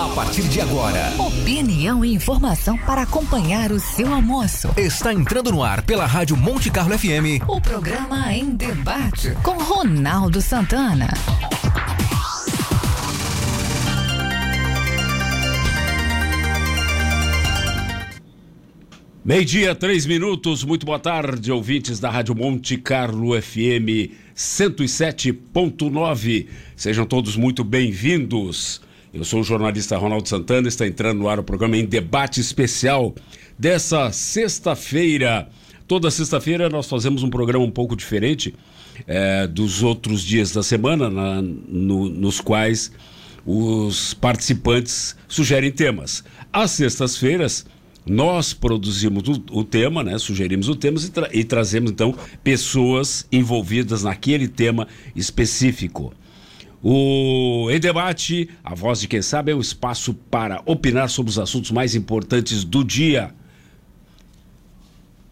A partir de agora, opinião e informação para acompanhar o seu almoço. Está entrando no ar pela Rádio Monte Carlo FM. O programa em debate com Ronaldo Santana. Meio-dia, três minutos. Muito boa tarde, ouvintes da Rádio Monte Carlo FM 107.9. Sejam todos muito bem-vindos. Eu sou o jornalista Ronaldo Santana, está entrando no ar o programa em debate especial dessa sexta-feira. Toda sexta-feira nós fazemos um programa um pouco diferente é, dos outros dias da semana, na, no, nos quais os participantes sugerem temas. Às sextas-feiras, nós produzimos o, o, tema, né? sugerimos o tema e, tra e trazemos então pessoas envolvidas naquele tema específico. O Em Debate, a voz de quem sabe, é o espaço para opinar sobre os assuntos mais importantes do dia.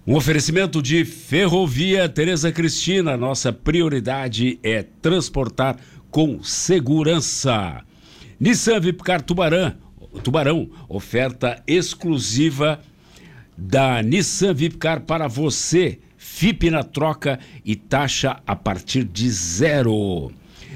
Um oferecimento de Ferrovia Tereza Cristina. Nossa prioridade é transportar com segurança. Nissan Vipcar Tubarão, Tubarão, oferta exclusiva da Nissan Vipcar para você. FIP na troca e taxa a partir de zero.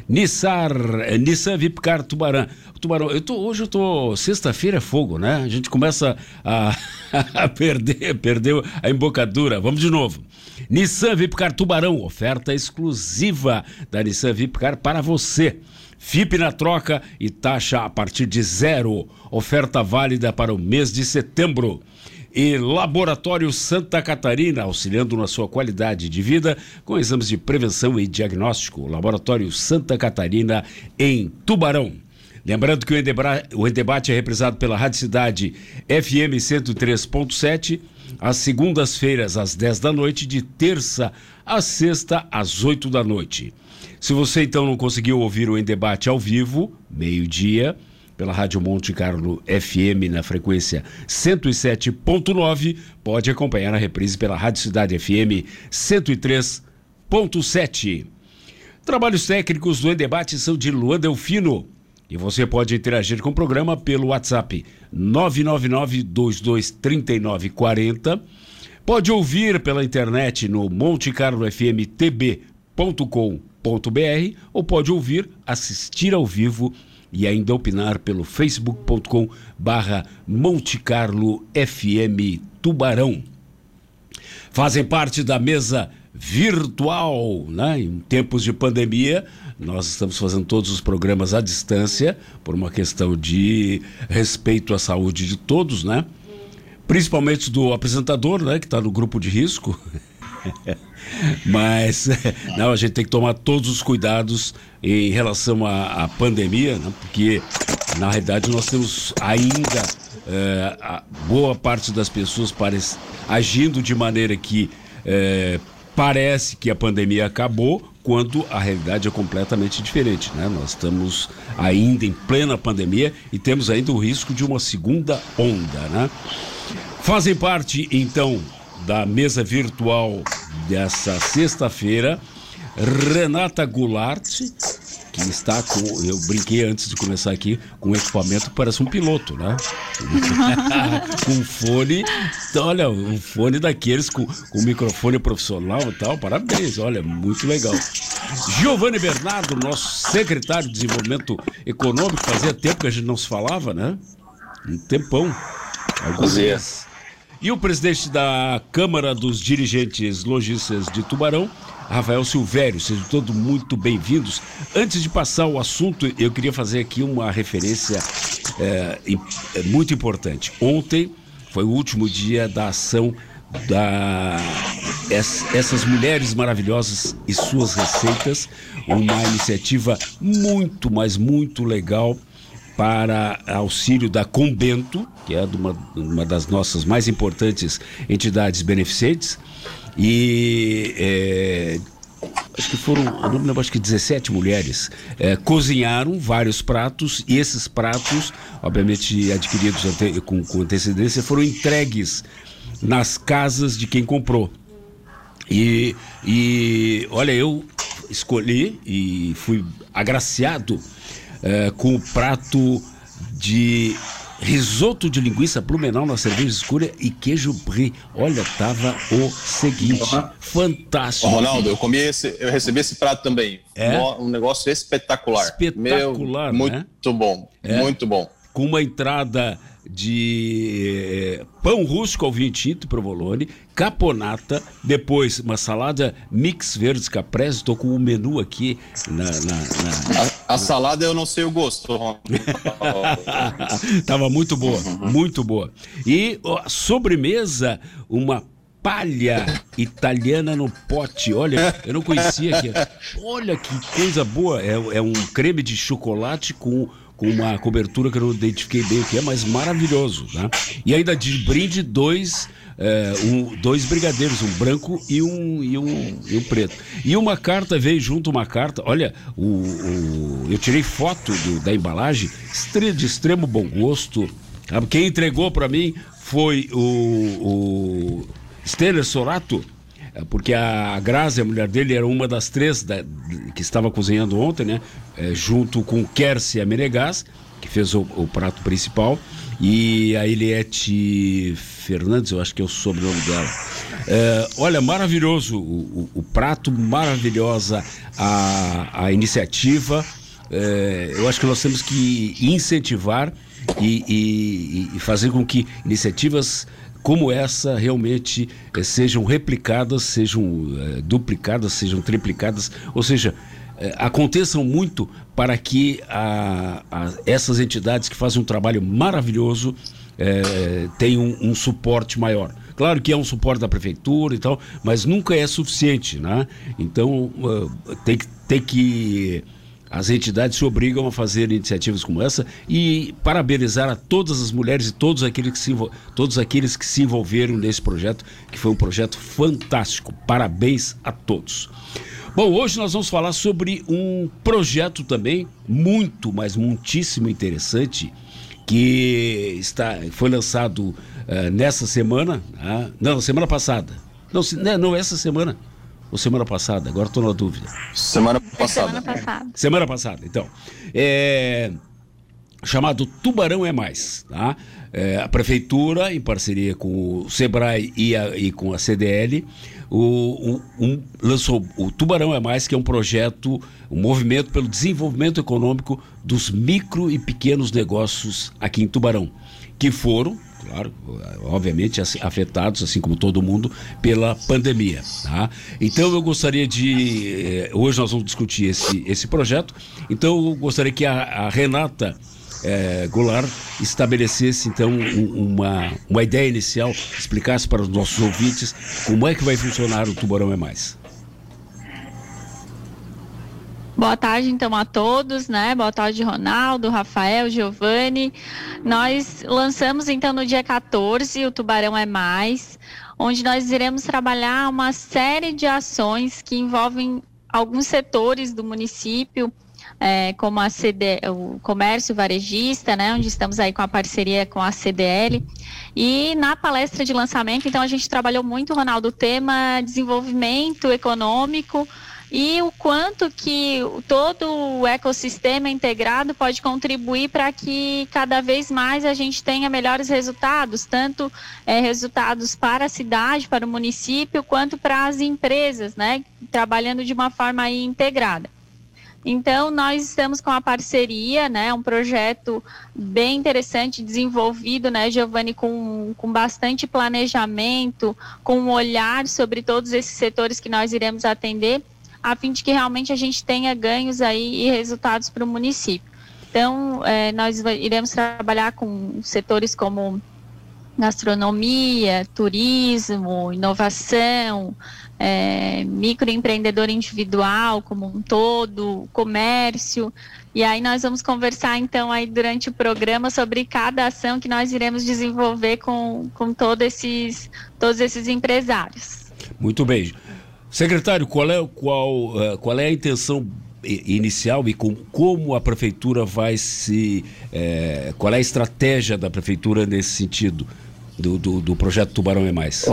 Nissar, eh, Nissan Vipcar Tubarão. Tubarão, eu tô, hoje eu tô. Sexta-feira é fogo, né? A gente começa a, a perder, perdeu a embocadura. Vamos de novo. Nissan Vipcar Tubarão, oferta exclusiva da Nissan Vipcar para você. FIP na troca e taxa a partir de zero. Oferta válida para o mês de setembro e Laboratório Santa Catarina, auxiliando na sua qualidade de vida com exames de prevenção e diagnóstico. Laboratório Santa Catarina, em Tubarão. Lembrando que o Endebate é represado pela Rádio Cidade FM 103.7, às segundas-feiras, às 10 da noite, de terça a sexta, às 8 da noite. Se você então não conseguiu ouvir o Endebate ao vivo, meio-dia, pela Rádio Monte Carlo FM na frequência 107.9, pode acompanhar a reprise pela Rádio Cidade FM 103.7. Trabalhos técnicos do Endebate são de Luan Delfino. E você pode interagir com o programa pelo WhatsApp 999-223940. Pode ouvir pela internet no montecarlofmtb.com.br ou pode ouvir, assistir ao vivo e ainda opinar pelo facebook.com barra Monte Carlo FM Tubarão. Fazem parte da mesa virtual, né? Em tempos de pandemia, nós estamos fazendo todos os programas à distância por uma questão de respeito à saúde de todos, né? Principalmente do apresentador, né, que está no grupo de risco. Mas não, a gente tem que tomar todos os cuidados em relação à, à pandemia, né? porque na realidade nós temos ainda é, boa parte das pessoas parece, agindo de maneira que é, parece que a pandemia acabou, quando a realidade é completamente diferente. Né? Nós estamos ainda em plena pandemia e temos ainda o risco de uma segunda onda. Né? Fazem parte, então, da mesa virtual dessa sexta-feira, Renata Goulart, que está com. Eu brinquei antes de começar aqui com um equipamento que parece um piloto, né? com fone. Então, olha, um fone daqueles com, com microfone profissional e tal. Parabéns, olha, muito legal. Giovanni Bernardo, nosso secretário de Desenvolvimento Econômico, fazia tempo que a gente não se falava, né? Um tempão. Alguns dias. E o presidente da Câmara dos Dirigentes Lojistas de Tubarão, Rafael Silvério. Sejam todos muito bem-vindos. Antes de passar o assunto, eu queria fazer aqui uma referência é, muito importante. Ontem foi o último dia da ação da essas mulheres maravilhosas e suas receitas, uma iniciativa muito, mas muito legal para auxílio da Combento, que é uma, uma das nossas mais importantes entidades beneficentes, e é, acho que foram, não me lembro, acho que 17 mulheres é, cozinharam vários pratos e esses pratos, obviamente adquiridos ante, com, com antecedência, foram entregues nas casas de quem comprou. E, e olha, eu escolhi e fui agraciado é, com o prato de risoto de linguiça blumenau na cerveja escura e queijo brie. Olha, tava o seguinte, uhum. fantástico. Ô, Ronaldo, eu comi esse, eu recebi esse prato também. É? Um negócio espetacular. Espetacular, Meu, né? Muito bom, é? muito bom. Com uma entrada de eh, pão rústico ao vinho tinto provolone, caponata, depois uma salada mix verdes caprese, estou com o um menu aqui na... na, na... A, a, salada eu não sei o gosto. Tava muito boa, muito boa. E a sobremesa, uma palha italiana no pote. Olha, eu não conhecia aqui. Olha que coisa boa. É, é um creme de chocolate com com uma cobertura que eu não identifiquei bem o que é, mas maravilhoso, né? E ainda de brinde dois, é, um, dois brigadeiros, um branco e um, e um, e um preto. E uma carta veio junto uma carta. Olha, o, o eu tirei foto do, da embalagem, de extremo bom gosto. Quem entregou para mim foi o, o Sorato porque a Grazi, a mulher dele, era uma das três da, que estava cozinhando ontem, né? É, junto com Kersia Menegas, que fez o, o, prato principal, e a Eliette Fernandes, eu acho que é o sobrenome dela. É, olha, maravilhoso o, o, o, prato, maravilhosa a, a iniciativa. É, eu acho que nós temos que incentivar e, e, e fazer com que iniciativas como essa realmente eh, sejam replicadas, sejam eh, duplicadas, sejam triplicadas, ou seja, eh, aconteçam muito para que a, a, essas entidades que fazem um trabalho maravilhoso tenham um, um suporte maior. Claro que é um suporte da prefeitura e tal, mas nunca é suficiente, né? Então tem que, tem que as entidades se obrigam a fazer iniciativas como essa e parabenizar a todas as mulheres e todos aqueles que se, todos aqueles que se envolveram nesse projeto, que foi um projeto fantástico. Parabéns a todos. Bom, hoje nós vamos falar sobre um projeto também muito, mas muitíssimo interessante que está, foi lançado uh, nessa semana, uh, não, semana passada. Não, se, não, não essa semana ou semana passada? Agora estou na dúvida. Semana passada. Semana passada. Semana passada, então. É, chamado Tubarão é Mais. Tá? É, a prefeitura, em parceria com o Sebrae e, a, e com a CDL, o, um, lançou o Tubarão é Mais, que é um projeto, um movimento pelo desenvolvimento econômico dos micro e pequenos negócios aqui em Tubarão, que foram claro, obviamente afetados, assim como todo mundo, pela pandemia. Tá? Então eu gostaria de. Eh, hoje nós vamos discutir esse, esse projeto. Então eu gostaria que a, a Renata é, Goulart estabelecesse então uma, uma ideia inicial, explicasse para os nossos ouvintes como é que vai funcionar o Tubarão é Mais. Boa tarde, então, a todos, né? Boa tarde, Ronaldo, Rafael, Giovanni. Nós lançamos, então, no dia 14, o Tubarão é Mais, onde nós iremos trabalhar uma série de ações que envolvem alguns setores do município, é, como a CD, o comércio varejista, né, onde estamos aí com a parceria com a CDL. E na palestra de lançamento, então, a gente trabalhou muito, Ronaldo, o tema desenvolvimento econômico, e o quanto que todo o ecossistema integrado pode contribuir para que cada vez mais a gente tenha melhores resultados, tanto é, resultados para a cidade, para o município, quanto para as empresas, né, trabalhando de uma forma integrada. Então, nós estamos com a parceria, né, um projeto bem interessante, desenvolvido, né, Giovanni, com, com bastante planejamento, com um olhar sobre todos esses setores que nós iremos atender, a fim de que realmente a gente tenha ganhos aí e resultados para o município. Então, é, nós iremos trabalhar com setores como gastronomia, turismo, inovação, é, microempreendedor individual como um todo, comércio. E aí nós vamos conversar então aí durante o programa sobre cada ação que nós iremos desenvolver com, com todos, esses, todos esses empresários. Muito bem. Secretário, qual é, qual, uh, qual é a intenção inicial e com, como a prefeitura vai se. Eh, qual é a estratégia da prefeitura nesse sentido do, do, do projeto Tubarão é Mais?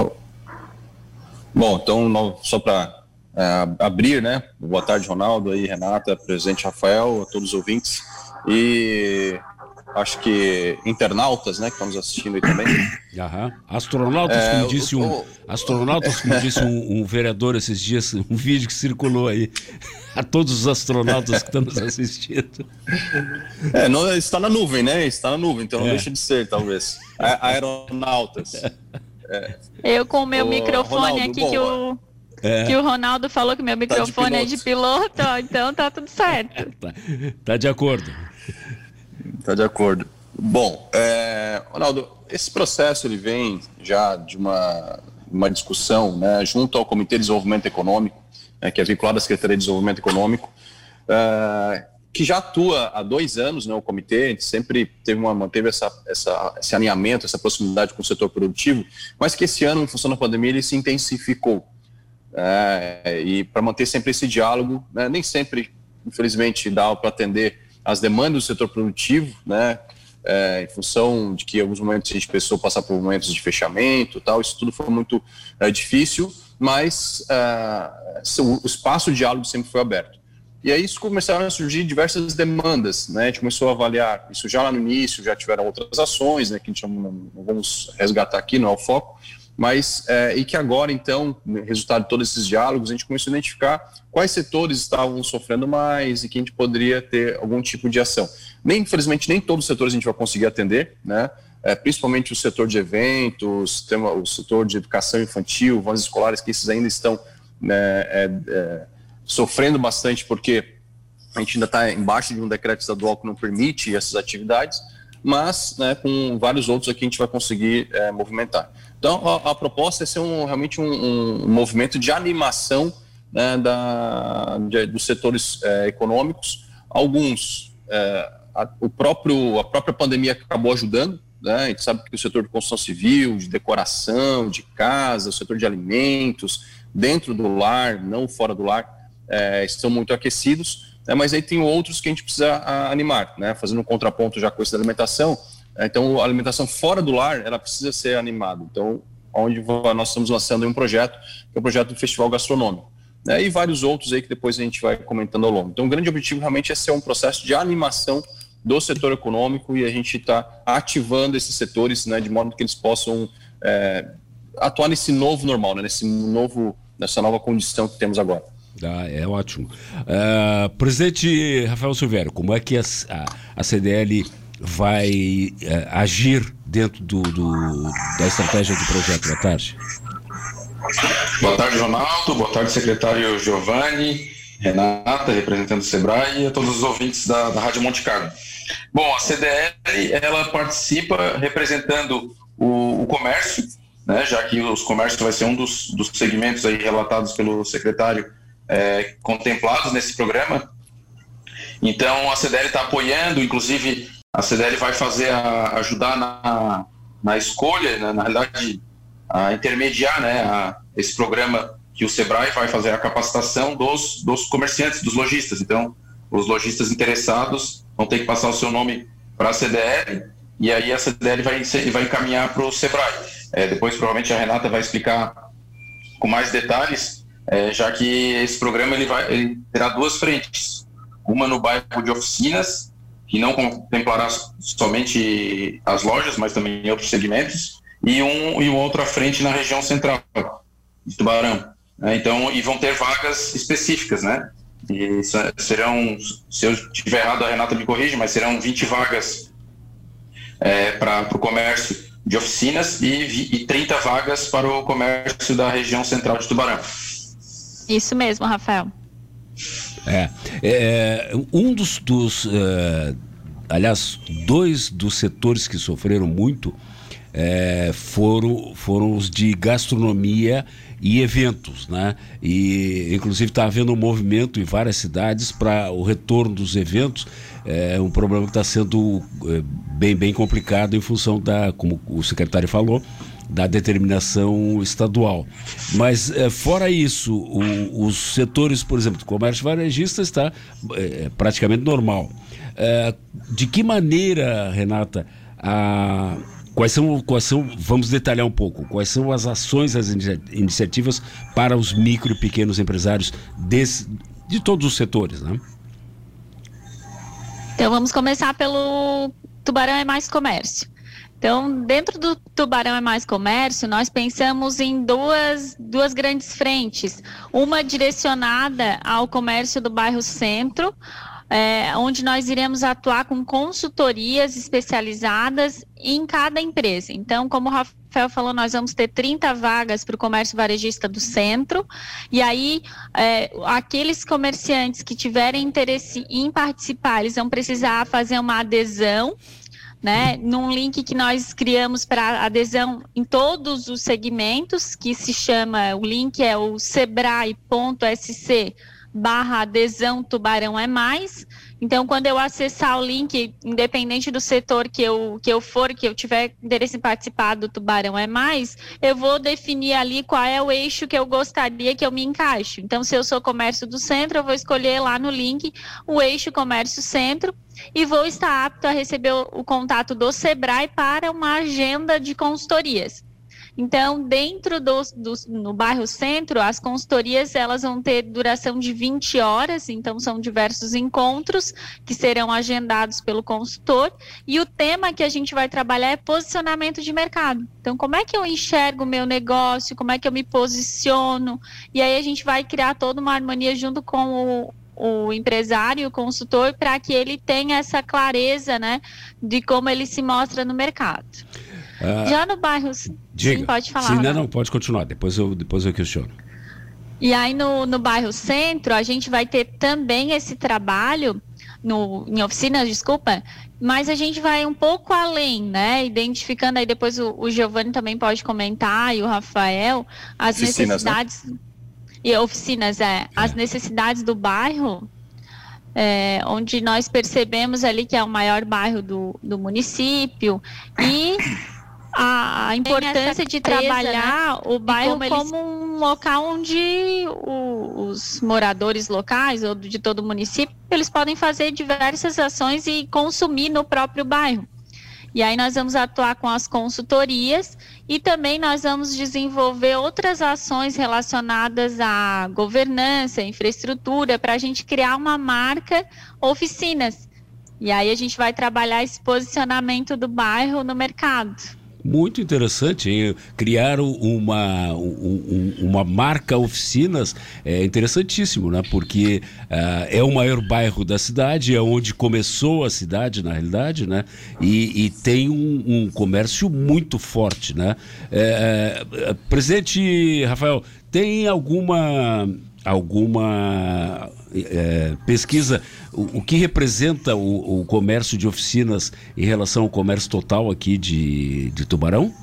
Bom, então, só para é, abrir, né? Boa tarde, Ronaldo, aí, Renata, presidente Rafael, a todos os ouvintes. E acho que internautas, né, que estamos assistindo aí também. Aham. Astronautas, é, como disse um, o, astronautas, como disse um, um, vereador esses dias, um vídeo que circulou aí a todos os astronautas que estão nos assistindo. É, não, está na nuvem, né? Está na nuvem, então não é. deixa de ser, talvez. A, aeronautas. É. Eu com o meu o microfone Ronaldo, aqui bom, que o é. Que o Ronaldo falou que meu microfone tá é de piloto, então tá tudo certo. tá, tá de acordo. Tá de acordo. Bom, é, Ronaldo, esse processo ele vem já de uma, uma discussão né, junto ao Comitê de Desenvolvimento Econômico, né, que é vinculado à Secretaria de Desenvolvimento Econômico, é, que já atua há dois anos, né, o comitê, a gente sempre teve uma, manteve essa, essa, esse alinhamento, essa proximidade com o setor produtivo, mas que esse ano, em função da pandemia, ele se intensificou. É, e para manter sempre esse diálogo, né, nem sempre, infelizmente, dá para atender as demandas do setor produtivo, né, é, em função de que em alguns momentos a gente pensou passar por momentos de fechamento tal, isso tudo foi muito é, difícil, mas é, o espaço de diálogo sempre foi aberto. E aí isso começaram a surgir diversas demandas, né? A gente começou a avaliar isso já lá no início, já tiveram outras ações, né? Que a gente não, não vamos resgatar aqui, não é o foco, mas é, e que agora, então, resultado de todos esses diálogos, a gente começou a identificar quais setores estavam sofrendo mais e que a gente poderia ter algum tipo de ação. Nem, infelizmente, nem todos os setores a gente vai conseguir atender, né? É, principalmente o setor de eventos, tema, o setor de educação infantil, vans escolares, que esses ainda estão né, é, é, sofrendo bastante porque a gente ainda está embaixo de um decreto estadual que não permite essas atividades, mas né, com vários outros aqui a gente vai conseguir é, movimentar. Então, a, a, proposta é ser um, realmente um, um, movimento de animação né, da, de, dos setores é, econômicos. Alguns, é, a, o próprio, a própria pandemia acabou ajudando. Né? A gente sabe que o setor de construção civil, de decoração, de casa, o setor de alimentos, dentro do lar, não fora do lar, é, estão muito aquecidos. Né? Mas aí tem outros que a gente precisa a, animar, né? fazendo um contraponto já com essa alimentação então, a alimentação fora do lar, ela precisa ser animada. Então, onde nós estamos lançando um projeto, que é o projeto do Festival Gastronômico. Né, e vários outros aí que depois a gente vai comentando ao longo. Então, o grande objetivo realmente é ser um processo de animação do setor econômico e a gente está ativando esses setores, né, de modo que eles possam é, atuar nesse novo normal, né, nesse novo, nessa nova condição que temos agora. Ah, é ótimo. Uh, presidente Rafael Silvério, como é que a, a, a CDL vai uh, agir dentro do, do, da estratégia do projeto? Boa tarde. Boa tarde, Ronaldo. Boa tarde, secretário Giovanni, Renata, representando o SEBRAE e a todos os ouvintes da, da Rádio Monte Carlo. Bom, a CDL ela participa representando o, o comércio, né, já que os comércios vai ser um dos, dos segmentos aí relatados pelo secretário é, contemplados nesse programa. Então a CDL está apoiando, inclusive a CDL vai fazer a, ajudar na, na escolha, na, na realidade, a intermediar né, a, esse programa que o Sebrae vai fazer a capacitação dos, dos comerciantes, dos lojistas. Então, os lojistas interessados vão ter que passar o seu nome para a CDL e aí a CDL vai, vai encaminhar para o Sebrae. É, depois, provavelmente, a Renata vai explicar com mais detalhes, é, já que esse programa ele vai, ele terá duas frentes. Uma no bairro de oficinas que não contemplará somente as lojas, mas também outros segmentos, e um e uma outra frente na região central de Tubarão. Né? Então, e vão ter vagas específicas, né? E serão, se eu estiver errado, a Renata me corrige, mas serão 20 vagas é, para o comércio de oficinas e, e 30 vagas para o comércio da região central de Tubarão. Isso mesmo, Rafael. É, é um dos, dos uh, aliás, dois dos setores que sofreram muito é, foram, foram os de gastronomia e eventos, né? E inclusive está havendo um movimento em várias cidades para o retorno dos eventos. É um problema que está sendo é, bem bem complicado em função da, como o secretário falou, da determinação estadual. Mas, é, fora isso, o, os setores, por exemplo, do comércio varejista está é, praticamente normal. É, de que maneira, Renata, a, quais, são, quais são, vamos detalhar um pouco, quais são as ações, as iniciativas para os micro e pequenos empresários desse, de todos os setores, né? Então vamos começar pelo Tubarão é mais comércio. Então, dentro do Tubarão é Mais Comércio, nós pensamos em duas, duas grandes frentes. Uma direcionada ao comércio do bairro Centro, é, onde nós iremos atuar com consultorias especializadas em cada empresa. Então, como o Rafael falou, nós vamos ter 30 vagas para o comércio varejista do centro, e aí é, aqueles comerciantes que tiverem interesse em participar, eles vão precisar fazer uma adesão né, num link que nós criamos para adesão em todos os segmentos, que se chama, o link é o sebrae.sc barra adesão tubarão é mais. Então, quando eu acessar o link, independente do setor que eu, que eu for, que eu tiver interesse em participar do Tubarão é Mais, eu vou definir ali qual é o eixo que eu gostaria que eu me encaixe. Então, se eu sou comércio do centro, eu vou escolher lá no link o eixo comércio centro e vou estar apto a receber o, o contato do Sebrae para uma agenda de consultorias. Então, dentro do, do, no bairro centro, as consultorias elas vão ter duração de 20 horas, então são diversos encontros que serão agendados pelo consultor. E o tema que a gente vai trabalhar é posicionamento de mercado. Então, como é que eu enxergo o meu negócio, como é que eu me posiciono? E aí a gente vai criar toda uma harmonia junto com o, o empresário, o consultor, para que ele tenha essa clareza, né, de como ele se mostra no mercado. Ah, Já no bairro, diga. sim, pode falar. Sim, não, não, pode continuar, depois eu, depois eu questiono. E aí no, no bairro centro, a gente vai ter também esse trabalho no, em oficinas, desculpa, mas a gente vai um pouco além, né? Identificando aí depois o, o Giovanni também pode comentar e o Rafael as oficinas, né? necessidades né? e oficinas, é, é, as necessidades do bairro, é, onde nós percebemos ali que é o maior bairro do, do município e a, importância de né? trabalhar né? o bairro como, como eles... um local onde os moradores locais ou de todo o município eles podem fazer diversas ações e consumir no próprio bairro. E aí nós vamos atuar com as consultorias e também nós vamos desenvolver outras ações relacionadas à governança, infraestrutura, para a gente criar uma marca oficinas. E aí a gente vai trabalhar esse posicionamento do bairro no mercado. Muito interessante, criar uma, um, uma marca oficinas é interessantíssimo, né? Porque uh, é o maior bairro da cidade, é onde começou a cidade, na realidade, né? E, e tem um, um, comércio muito forte, né? É, é, presidente Rafael, tem alguma alguma é, pesquisa o, o, que representa o, o, comércio de oficinas em relação ao comércio total aqui de, de Tubarão?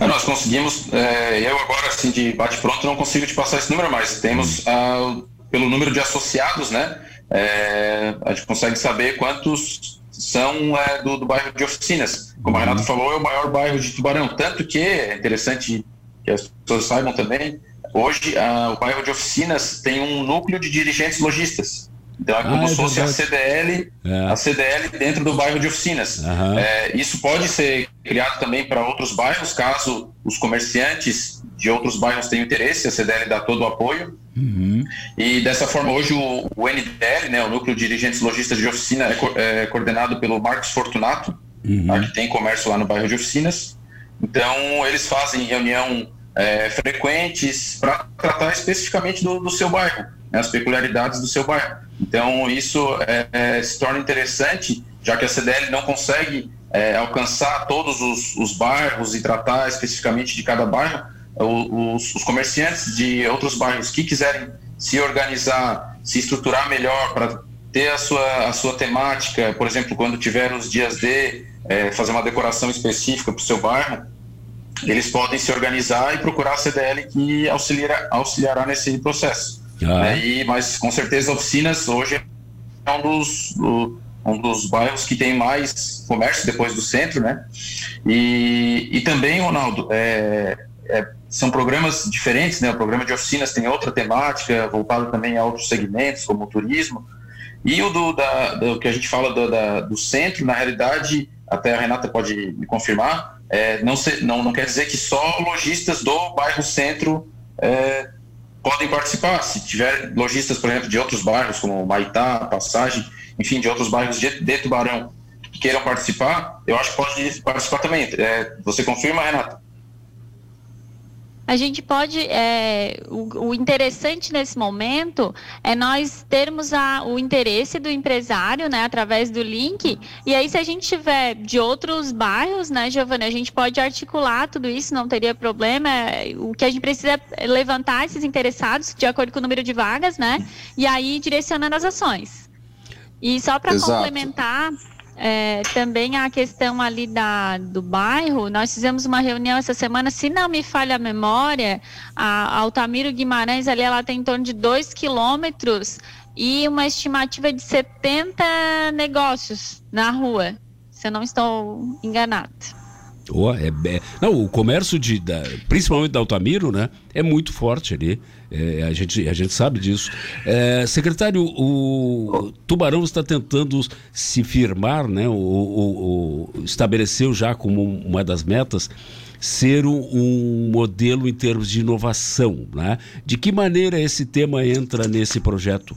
É, nós conseguimos, é, eu agora assim de bate-pronto não consigo te passar esse número, mas temos hum. pelo número de associados, né? É, a gente consegue saber quantos são é, do, do, bairro de oficinas. Como a Renata uhum. falou, é o maior bairro de Tubarão. Tanto que é interessante que as pessoas saibam também, Hoje, o bairro de Oficinas tem um núcleo de dirigentes lojistas. Então é como ah, se fosse a CDL, é. a CDL dentro do bairro de Oficinas. Uhum. É, isso pode ser criado também para outros bairros, caso os comerciantes de outros bairros tenham interesse, a CDL dá todo o apoio. Uhum. E dessa forma, hoje o, o, NDL, né, o Núcleo de Dirigentes Lojistas de Oficina, é, é coordenado pelo Marcos Fortunato, uhum. tá, que tem comércio lá no bairro de Oficinas. Então, eles fazem reunião é, frequentes para tratar especificamente do, do seu bairro, né, as peculiaridades do seu bairro. Então, isso é, é, se torna interessante, já que a CDL não consegue é, alcançar todos os, os, bairros e tratar especificamente de cada bairro, os, os, comerciantes de outros bairros que quiserem se organizar, se estruturar melhor para ter a sua, a sua temática, por exemplo, quando tiver os dias de é, fazer uma decoração específica para o seu bairro, eles podem se organizar e procurar a CDL que auxiliará, auxiliará nesse processo. Ah. É, e, mas com certeza oficinas hoje é um dos, do, um dos bairros que tem mais comércio depois do centro, né? E, e também, Ronaldo, é, é, são programas diferentes, né? O programa de oficinas tem outra temática, voltado também a outros segmentos, como o turismo. E o do, da, do que a gente fala do, da, do centro, na realidade, até a Renata pode me confirmar, é, não, se, não, não quer dizer que só lojistas do bairro centro é, podem participar. Se tiver lojistas, por exemplo, de outros bairros, como Maitá, Passagem, enfim, de outros bairros de, de Tubarão, queiram participar, eu acho que pode participar também. É, você confirma, Renata? A gente pode. É, o, o, interessante nesse momento é nós termos a, o interesse do empresário, né, através do link. E aí, se a gente tiver de outros bairros, né, Giovana, a gente pode articular tudo isso, não teria problema. O que a gente precisa é levantar esses interessados de acordo com o número de vagas, né? E aí direcionando as ações. E só para complementar, é, também a questão ali da, do bairro, nós fizemos uma reunião essa semana, se não me falha a memória, a Altamiro Guimarães ali ela tem em torno de 2 quilômetros e uma estimativa de 70 negócios na rua, se eu não estou enganado. Oh, é, é, não, o comércio de, da, principalmente da Altamiro, né, é muito forte ali. É, a, gente, a gente sabe disso. É, secretário, o Tubarão está tentando se firmar, né, o, o, o estabeleceu já como uma das metas ser um, um, modelo em termos de inovação. Né? De que maneira esse tema entra nesse projeto?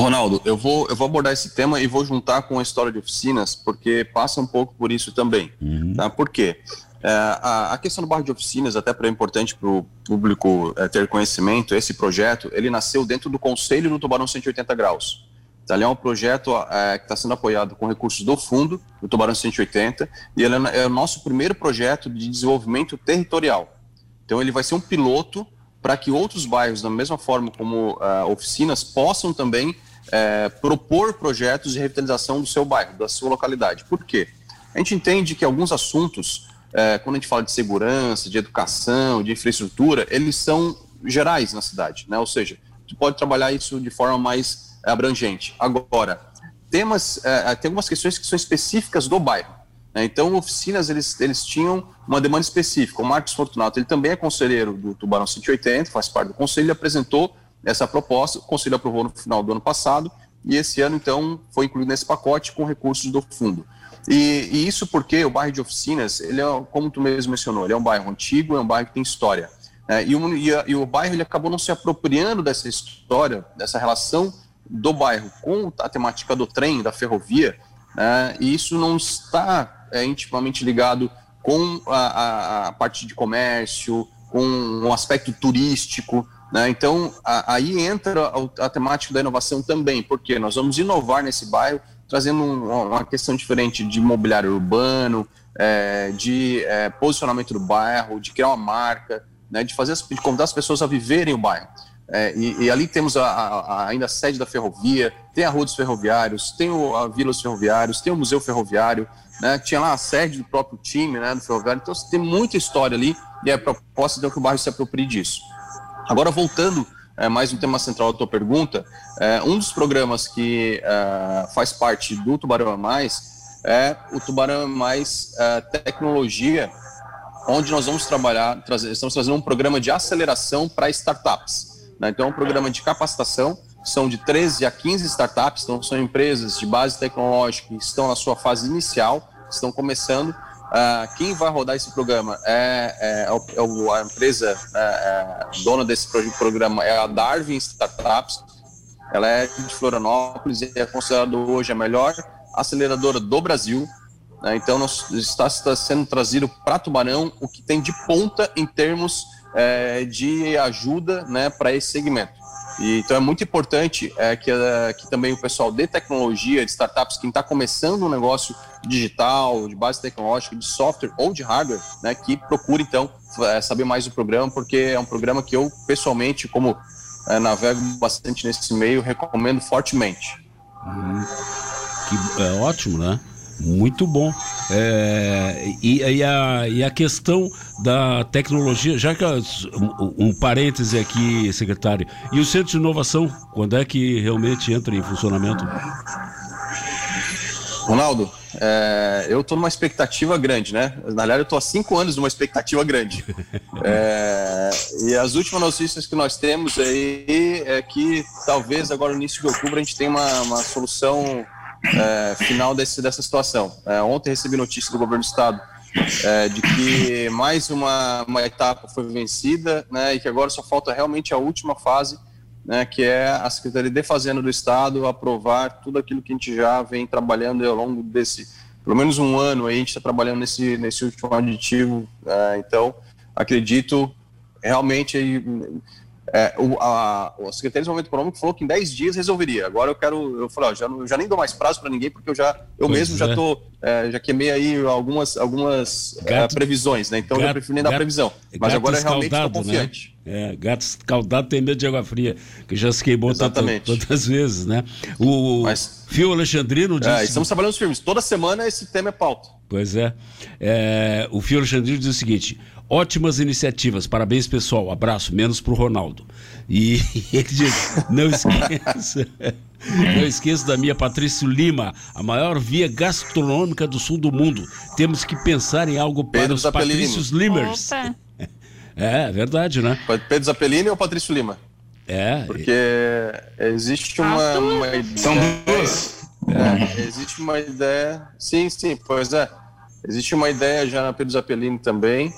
Ronaldo, eu vou, eu vou abordar esse tema e vou juntar com a história de oficinas, porque passa um pouco por isso também. Uhum. Tá? Por quê? É, a, a, questão do bairro de oficinas, até para é importante para o público é, ter conhecimento, esse projeto, ele nasceu dentro do Conselho do Tubarão 180 Graus. Então, ele é um projeto é, que está sendo apoiado com recursos do Fundo, do Tubarão 180, e ele é, é o nosso primeiro projeto de desenvolvimento territorial. Então, ele vai ser um piloto para que outros bairros, da mesma forma como uh, oficinas, possam também uh, propor projetos de revitalização do seu bairro, da sua localidade. Por quê? A gente entende que alguns assuntos, uh, quando a gente fala de segurança, de educação, de infraestrutura, eles são gerais na cidade, né? ou seja, gente pode trabalhar isso de forma mais abrangente. Agora, temas, tem algumas questões que são específicas do bairro. Né? Então, oficinas, eles, eles tinham uma demanda específica. O Marcos Fortunato, ele também é conselheiro do Tubarão 180, faz parte do conselho, ele apresentou essa proposta, o conselho aprovou no final do ano passado, e esse ano, então, foi incluído nesse pacote com recursos do fundo. E, e isso porque o bairro de oficinas, ele é, como tu mesmo mencionou, ele é um bairro antigo, é um bairro que tem história. É, e, o, e, a, e o bairro ele acabou não se apropriando dessa história, dessa relação do bairro com a temática do trem, da ferrovia, né, e isso não está é intimamente ligado com a, a, a, parte de comércio, com um aspecto turístico. Né? Então, a, aí entra a, temática da inovação também, porque nós vamos inovar nesse bairro, trazendo um, uma questão diferente de mobiliário urbano, é, de é, posicionamento do bairro, de criar uma marca, né? de fazer de convidar as pessoas a viverem o bairro. É, e, e, ali temos a, a, ainda a sede da ferrovia, tem a Rua dos Ferroviários, tem o, a Vila dos Ferroviários, tem o Museu Ferroviário, né? Tinha lá a sede do próprio time, né, do Ferroviário. Então, tem muita história ali e a proposta então que o bairro se aproprie disso. Agora, voltando é, mais um tema central da tua pergunta, é, um dos programas que é, faz parte do Tubarão é Mais é o Tubarão é Mais é, Tecnologia, onde nós vamos trabalhar, trazer, estamos fazendo um programa de aceleração para startups. Né? Então, é um programa de capacitação são de 13 a 15 startups, então são empresas de base tecnológica que estão na sua fase inicial, estão começando. Uh, quem vai rodar esse programa é, é, é, é a empresa é, é, dona desse programa, é a Darwin Startups. Ela é de Florianópolis e é considerada hoje a melhor aceleradora do Brasil. Né? Então, nós, está, está sendo trazido para Tubarão o que tem de ponta em termos é, de ajuda né, para esse segmento. E, então é muito importante é, que, é, que também o pessoal de tecnologia, de startups, quem está começando um negócio digital, de base tecnológica, de software ou de hardware, né, que procure então é, saber mais do programa, porque é um programa que eu pessoalmente, como é, navego bastante nesse meio, recomendo fortemente. Hum, que é ótimo, né? Muito bom. É, e, e, a, e a questão da tecnologia, já que um, um parêntese aqui, secretário, e o Centro de Inovação, quando é que realmente entra em funcionamento? Ronaldo, é, eu estou numa expectativa grande, né? Na verdade, eu estou há cinco anos numa expectativa grande. É, e as últimas notícias que nós temos aí é que talvez agora no início de outubro a gente tenha uma, uma solução é, final desse, dessa situação. É, ontem recebi notícia do governo do estado é, de que mais uma, uma etapa foi vencida né, e que agora só falta realmente a última fase né, que é a Secretaria de Fazenda do Estado aprovar tudo aquilo que a gente já vem trabalhando ao longo desse, pelo menos um ano aí, a gente está trabalhando nesse, nesse último aditivo, é, então acredito realmente aí, é, o, a, a Secretaria de Desenvolvimento Econômico falou que em 10 dias resolveria. Agora eu quero, eu falei, ó, já, já nem dou mais prazo para ninguém, porque eu já, eu pois mesmo é. já tô, é, já queimei aí algumas, algumas é, gato, previsões, né? Então gato, eu prefiro nem dar gato, previsão. Mas agora realmente estou né? confiante. Né? É, gato escaldado tem medo de água fria, que já se queimou tantas vezes, né? O Mas, Fio Alexandrino disse... É, estamos trabalhando os filmes. Toda semana esse tema é pauta. Pois é. é o Fio Alexandrino diz o seguinte: Ótimas iniciativas, parabéns pessoal, abraço, menos pro Ronaldo. E ele diz: não esqueça. Não esqueça da minha Patrício Lima, a maior via gastronômica do sul do mundo. Temos que pensar em algo para Pedro os. Patrícios Limers. Opa. É, é verdade, né? Pedro Zapelini ou Patrício Lima? É. Porque existe uma. uma ideia, São duas. É, existe uma ideia. Sim, sim, pois é. Existe uma ideia já na Pedro Zapelini também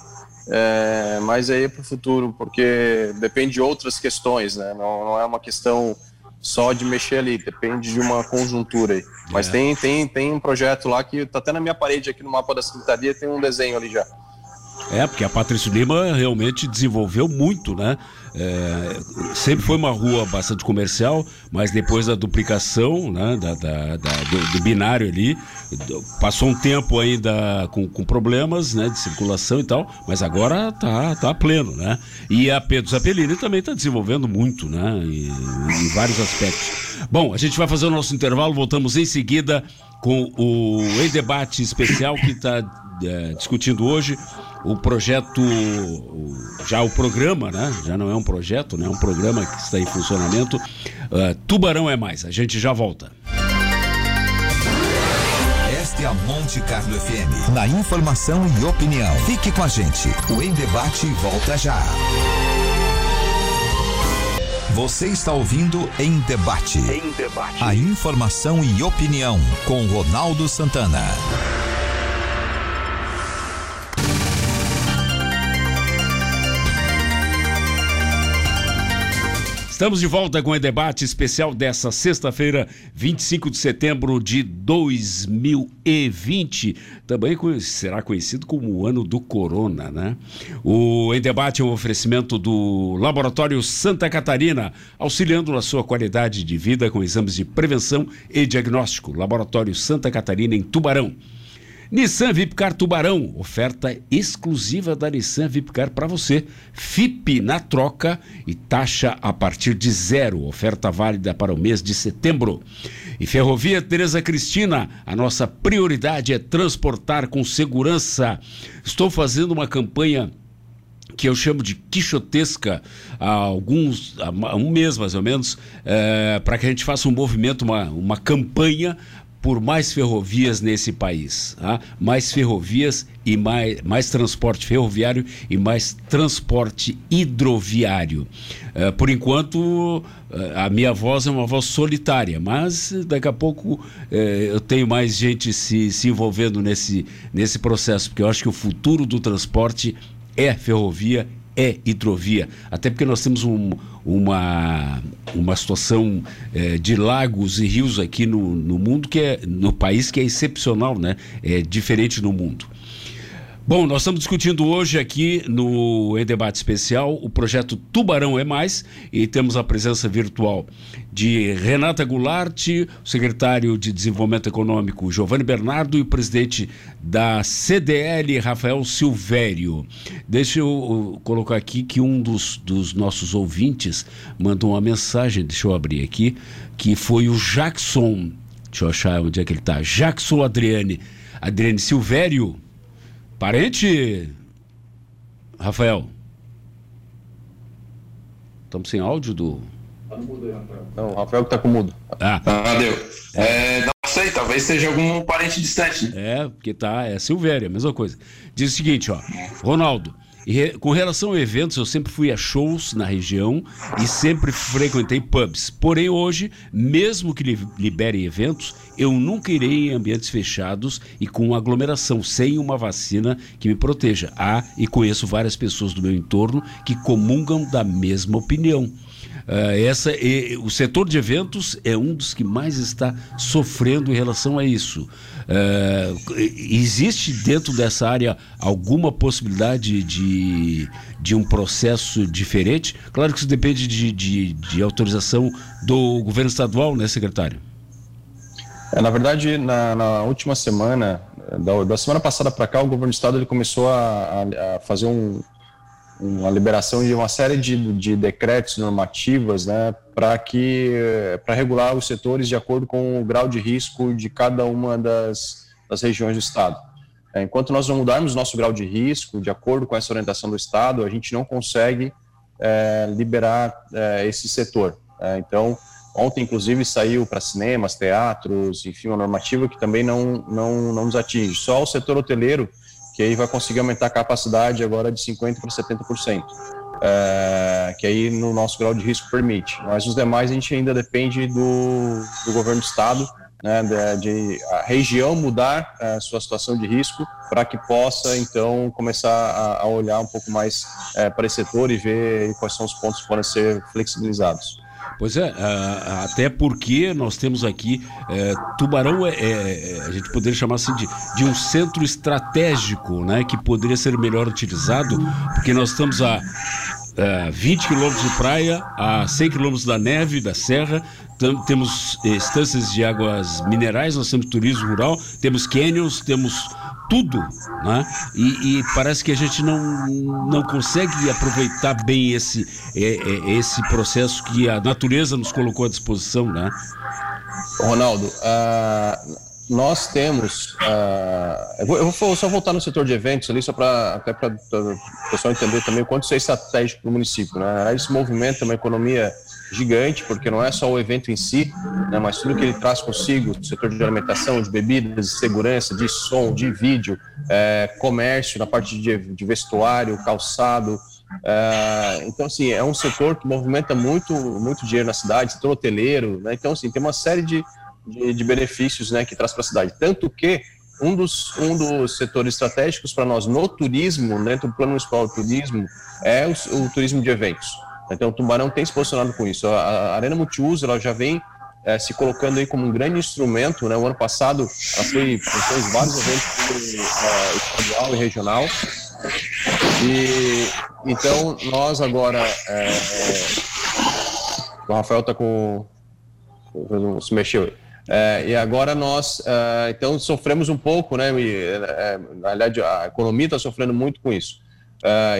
é, mas aí é para o futuro, porque depende de outras questões, né? Não, não, é uma questão só de mexer ali, depende de uma conjuntura aí. Mas é. tem, tem, tem um projeto lá que está até na minha parede aqui no mapa da secretaria, tem um desenho ali já. É, porque a Patrício Lima realmente desenvolveu muito, né? É, sempre foi uma rua bastante comercial, mas depois da duplicação né, da, da, da do, do, binário ali, passou um tempo ainda com, com, problemas né, de circulação e tal, mas agora tá, tá pleno, né? E a Pedro Zapelini também está desenvolvendo muito, né? Em, em vários aspectos. Bom, a gente vai fazer o nosso intervalo, voltamos em seguida com o Em Debate especial que está é, discutindo hoje o projeto, já o programa, né? Já não é um projeto, né? É um programa que está em funcionamento. Uh, Tubarão é mais. A gente já volta. Esta é a Monte Carlo FM. Na informação e opinião. Fique com a gente. O Em Debate volta já. Você está ouvindo Em Debate. Em Debate. A informação e opinião com Ronaldo Santana. Estamos de volta com o debate especial dessa sexta-feira, 25 de setembro de 2020. Também será conhecido como o ano do corona, né? O Debate é um oferecimento do Laboratório Santa Catarina, auxiliando na sua qualidade de vida com exames de prevenção e diagnóstico. Laboratório Santa Catarina em Tubarão. Nissan Vipcar Tubarão, oferta exclusiva da Nissan Vipcar para você. FIP na troca e taxa a partir de zero. Oferta válida para o mês de setembro. E Ferrovia Tereza Cristina, a nossa prioridade é transportar com segurança. Estou fazendo uma campanha que eu chamo de quixotesca há alguns há um mês mais ou menos é, para que a gente faça um movimento uma, uma campanha por mais ferrovias nesse país. Tá? Mais ferrovias e mais, mais transporte ferroviário e mais transporte hidroviário. Uh, por enquanto, uh, a minha voz é uma voz solitária, mas daqui a pouco uh, eu tenho mais gente se, se envolvendo nesse, nesse processo, porque eu acho que o futuro do transporte é ferrovia é hidrovia. Até porque nós temos um, uma, uma situação é, de lagos e rios aqui no, no mundo que é no país que é excepcional, né? É diferente no mundo. Bom, nós estamos discutindo hoje aqui no em debate especial o projeto Tubarão é Mais e temos a presença virtual de Renata Goulart, secretário de Desenvolvimento Econômico Giovanni Bernardo e o presidente da CDL Rafael Silvério. Deixa eu colocar aqui que um dos, dos nossos ouvintes mandou uma mensagem, deixa eu abrir aqui, que foi o Jackson, deixa eu achar onde é que ele está, Jackson Adriane, Adriane Silvério Parente, Rafael. Estamos sem áudio do. Tá mudo aí, Rafael. Não, o Rafael que tá com mudo. Ah, ah deu. É, não sei, talvez seja algum parente distante. Né? É, porque tá, é Silvéria, mesma coisa. Diz o seguinte, ó. Ronaldo, e com relação a eventos, eu sempre fui a shows na região e sempre frequentei pubs. Porém, hoje, mesmo que liberem eventos, eu nunca irei em ambientes fechados e com aglomeração, sem uma vacina que me proteja. Há e conheço várias pessoas do meu entorno que comungam da mesma opinião. Essa, e, o setor de eventos é um dos que mais está sofrendo em relação a isso. Uh, existe dentro dessa área alguma possibilidade de, de um processo diferente? Claro que isso depende de, de, de autorização do governo estadual, né, secretário? É, na verdade, na, na, última semana, da, da semana passada para cá, o governo do estado ele começou a, a fazer um, uma liberação de uma série de, de decretos normativas né, para que para regular os setores de acordo com o grau de risco de cada uma das, das regiões do estado. É, enquanto nós não mudarmos nosso grau de risco, de acordo com essa orientação do estado, a gente não consegue é, liberar é, esse setor. É, então, ontem inclusive saiu para cinemas, teatros, enfim, uma normativa que também não, não, não nos atinge. Só o setor hoteleiro que aí vai conseguir aumentar a capacidade agora de 50% para 70%, é, que aí no nosso grau de risco permite. Mas os demais a gente ainda depende do, do governo do estado, né, de, de, a região mudar a sua situação de risco para que possa então começar a, a olhar um pouco mais é, para esse setor e ver quais são os pontos que podem ser flexibilizados. Pois é, até porque nós temos aqui é, Tubarão é, é, a gente poderia chamar assim de, de um centro estratégico, né, que poderia ser melhor utilizado, porque nós estamos a, a 20 quilômetros de praia, a 100 quilômetros da neve, da serra, temos estâncias de águas minerais, nós temos turismo rural, temos canyons, temos tudo, né? E, e, parece que a gente não, não consegue aproveitar bem esse, é, é, esse processo que a natureza nos colocou à disposição, né? Ronaldo, uh, nós temos, uh, eu, vou, eu, vou, só voltar no setor de eventos ali, só para até para o pessoal entender também o quanto isso é estratégico para o município, né? Isso movimenta uma economia gigante, porque não é só o evento em si, né, mas tudo que ele traz consigo, setor de alimentação, de bebidas, de segurança, de som, de vídeo, é, comércio, na parte de, de vestuário, calçado. É, então, assim, é um setor que movimenta muito, muito dinheiro na cidade, setor hoteleiro, né, então, assim, tem uma série de, de, de benefícios né, que traz para a cidade. Tanto que um dos, um dos setores estratégicos para nós no turismo, dentro do Plano Municipal de Turismo, é o, o turismo de eventos. Então, o Tubarão tem se posicionado com isso. A, Arena Multiuso ela já vem é, se colocando aí como um grande instrumento. Né? O ano passado, ela foi, fez vários eventos é, estadual e regional. E, então, nós agora... É, o Rafael está com... se mexeu. É, e agora nós, é, então, sofremos um pouco, né? E, é, aliás, a economia está sofrendo muito com isso.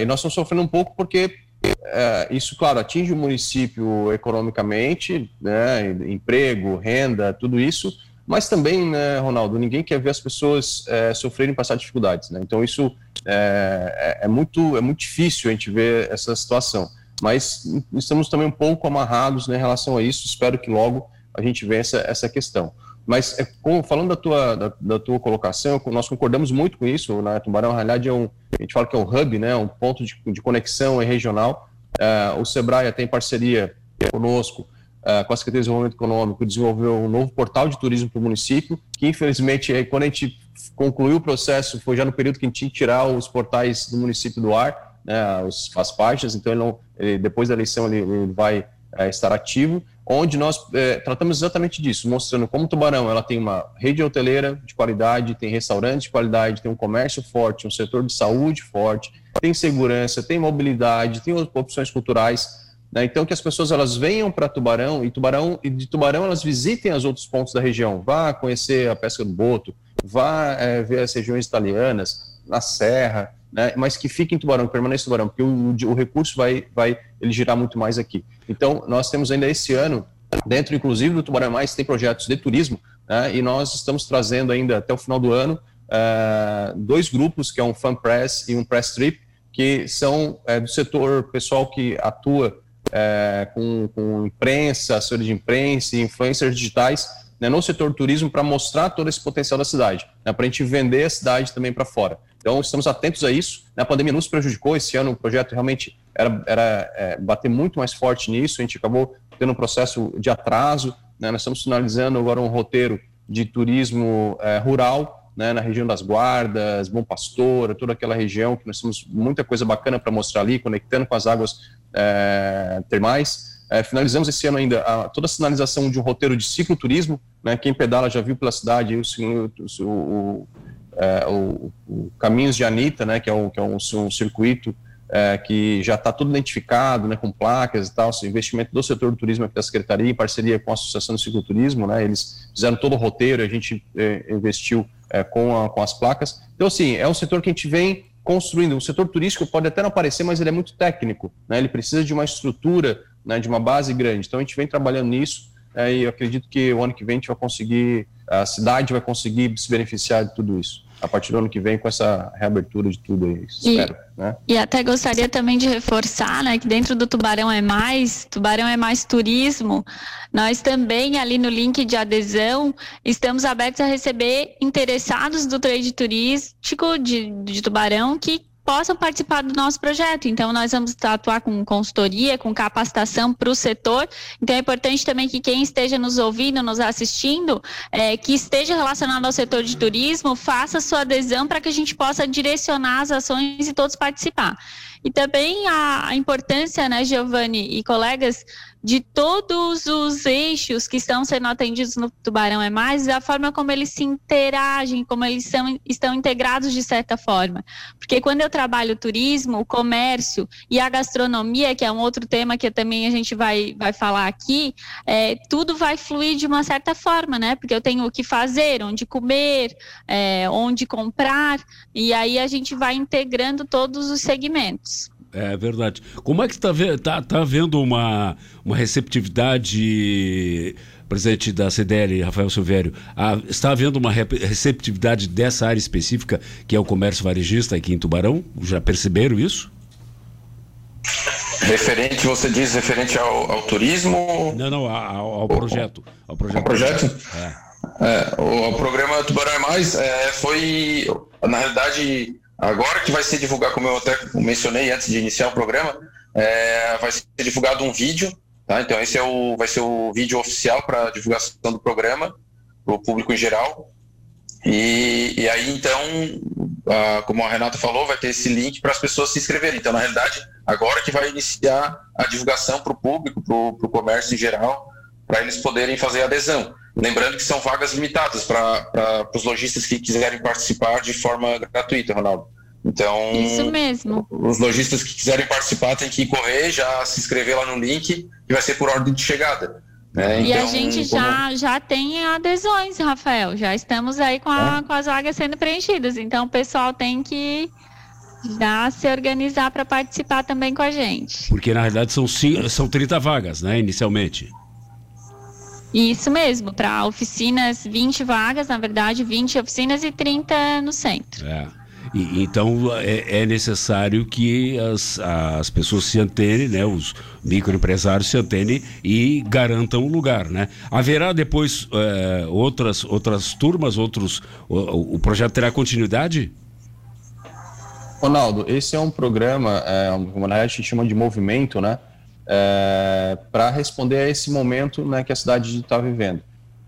e nós estamos sofrendo um pouco porque é, isso, claro, atinge o município economicamente, né, emprego, renda, tudo isso, mas também, né, Ronaldo, ninguém quer ver as pessoas é, sofrerem passar dificuldades, né? Então isso é, é, é, muito é muito difícil a gente ver essa situação, mas estamos também um pouco amarrados né, em relação a isso. Espero que logo a gente vença essa questão. Mas é, falando da tua, da, da, tua colocação, nós concordamos muito com isso. Né? Tubarão, na realidade, é um, a gente fala que é um hub, né? um ponto de, de conexão regional. Uh, o Sebrae tem parceria conosco, uh, com a Secretaria de Desenvolvimento Econômico, desenvolveu um novo portal de turismo para o município, que infelizmente, quando a gente concluiu o processo, foi já no período que a gente tinha que tirar os portais do município do ar, né, os, as páginas, então ele não, ele, depois da eleição ele, ele vai é, estar ativo, onde nós é, tratamos exatamente disso, mostrando como Tubarão ela tem uma rede hoteleira de qualidade, tem restaurantes de qualidade, tem um comércio forte, um setor de saúde forte, tem segurança, tem mobilidade, tem opções culturais. Né? Então que as pessoas elas venham para Tubarão e Tubarão e de Tubarão elas visitem os outros pontos da região, vá conhecer a pesca do boto, vá é, ver as regiões italianas, na serra, né, mas que fique em Tubarão, que permaneça em Tubarão, porque o, o, recurso vai, vai ele girar muito mais aqui. Então, nós temos ainda esse ano, dentro inclusive do Tubarão Mais, tem projetos de turismo, né, e nós estamos trazendo ainda até o final do ano uh, dois grupos, que é um Fan Press e um Press Trip, que são é, do setor pessoal que atua é, com, com imprensa, assessores de imprensa e influencers digitais né, no setor do turismo para mostrar todo esse potencial da cidade, né, para a gente vender a cidade também para fora. Então, estamos atentos a isso. A pandemia nos prejudicou. Esse ano o projeto realmente era, era é, bater muito mais forte nisso. A gente acabou tendo um processo de atraso. Né? Nós estamos finalizando agora um roteiro de turismo é, rural né, na região das Guardas, Bom Pastor, toda aquela região que nós temos muita coisa bacana para mostrar ali, conectando com as águas é, termais. é, finalizamos esse ano ainda a, toda a sinalização de um roteiro de cicloturismo, né, quem pedala já viu pela cidade o, o, o, é, o, o Caminhos de Anitta, né, que é, um, que é um, um circuito é, que já está tudo identificado, né, com placas e tal, esse investimento do setor do turismo aqui da Secretaria, em parceria com a Associação do Cicloturismo, né, eles fizeram todo o roteiro, a gente é, investiu é, com, a, com as placas. Então, assim, é um setor que a gente vem construindo. O setor turístico pode até não aparecer, mas ele é muito técnico, né, ele precisa de uma estrutura, né, de uma base grande. Então, a gente vem trabalhando nisso é, e eu acredito que o ano que vem a gente vai conseguir, a cidade vai conseguir se beneficiar de tudo isso a partir do ano que vem com essa reabertura de tudo aí, espero. E, né? e até gostaria também de reforçar né, que dentro do Tubarão é Mais, Tubarão é Mais Turismo, nós também ali no link de adesão estamos abertos a receber interessados do trade turístico de, de Tubarão que possam participar do nosso projeto. Então, nós vamos atuar com consultoria, com capacitação para o setor. Então, é importante também que quem esteja nos ouvindo, nos assistindo, é, que esteja relacionado ao setor de turismo, faça sua adesão para que a gente possa direcionar as ações e todos participar. E também a, a importância, né, Giovanni e colegas, de todos os eixos que estão sendo atendidos no Tubarão é Mais, a forma como eles se interagem, como eles são, estão integrados de certa forma. Porque quando eu trabalho o turismo, o comércio e a gastronomia, que é um outro tema que também a gente vai, vai falar aqui, é, tudo vai fluir de uma certa forma, né? Porque eu tenho o que fazer, onde comer, é, onde comprar, e aí a gente vai integrando todos os segmentos. É verdade. Como é que está tá, tá vendo uma, uma receptividade, presidente da CDL, Rafael Silvério, a, está havendo uma receptividade dessa área específica, que é o comércio varejista aqui em Tubarão? Já perceberam isso? Referente, você diz referente ao, ao turismo? Não, não, ao, ao projeto. Ao projeto? Ao projeto? É. É, o, o, programa Tubarão é Mais é, foi, na realidade, Agora que vai ser divulgado, como eu até mencionei antes de iniciar o programa, é, vai ser divulgado um vídeo, tá? Então esse é o, vai ser o vídeo oficial para divulgação do programa para o público em geral. E, e aí então, como a Renata falou, vai ter esse link para as pessoas se inscreverem. Então na realidade agora que vai iniciar a divulgação para o público, para o comércio em geral, para eles poderem fazer adesão. Lembrando que são vagas limitadas para os lojistas que quiserem participar de forma gratuita, Ronaldo. Então, Isso mesmo. os lojistas que quiserem participar têm que correr, já se inscrever lá no link e vai ser por ordem de chegada. Né? E então, a gente como... já, já tem adesões, Rafael. Já estamos aí com, a, é? com as vagas sendo preenchidas. Então o pessoal tem que já se organizar para participar também com a gente. Porque na realidade são, são 30 vagas, né, inicialmente. Isso mesmo, para oficinas, 20 vagas, na verdade, 20 oficinas e 30 no centro. É. E, então é, é, necessário que as, as pessoas se antenem, né, os microempresários se antenem e garantam o lugar. Né? Haverá depois é, outras, outras turmas, outros. O, o, projeto terá continuidade? Ronaldo, esse é um programa, é, na a gente chama de movimento, né? É, para responder a esse momento né, que a cidade está vivendo.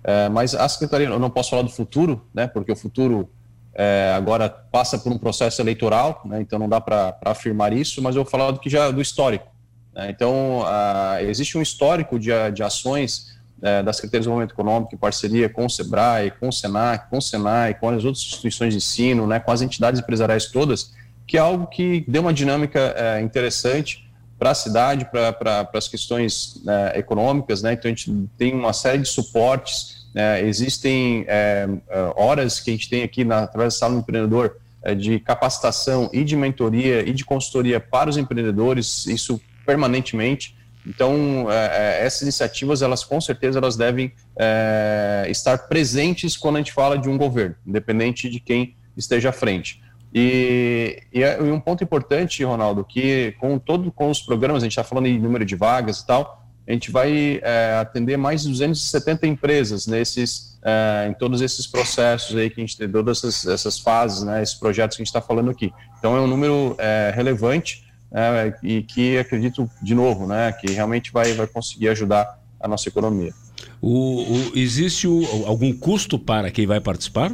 É, mas a secretaria, eu não posso falar do futuro, né, porque o futuro é, agora passa por um processo eleitoral, né, então não dá para afirmar isso, mas eu vou falar do que já do histórico. Né, então a, existe um histórico de, de ações é, da Secretaria de Desenvolvimento Econômico em parceria com o SEBRAE, com o SENAC, com o SENAI, com as outras instituições de ensino, né, com as entidades empresariais todas, que é algo que deu uma dinâmica interessante para a cidade, para as questões né, econômicas, né? Então a gente tem uma série de suportes, né? existem é, é, horas que a gente tem aqui na, através da sala do empreendedor é, de capacitação e de mentoria e de consultoria para os empreendedores, isso permanentemente. Então é, é essas iniciativas, elas com certeza elas devem é, estar presentes quando a gente fala de um governo, independente de quem esteja à frente. E, e, e, um ponto importante, Ronaldo, que com todo com os programas, a gente está falando em número de vagas e tal, a gente vai é, atender mais de 270 empresas nesses, é, em todos esses processos aí que a gente tem, todas essas, essas fases, né, esses projetos que a gente está falando aqui. Então é um número é, relevante né, e que acredito, de novo, né, que realmente vai, vai conseguir ajudar a nossa economia. O, o existe o, algum custo para quem vai participar?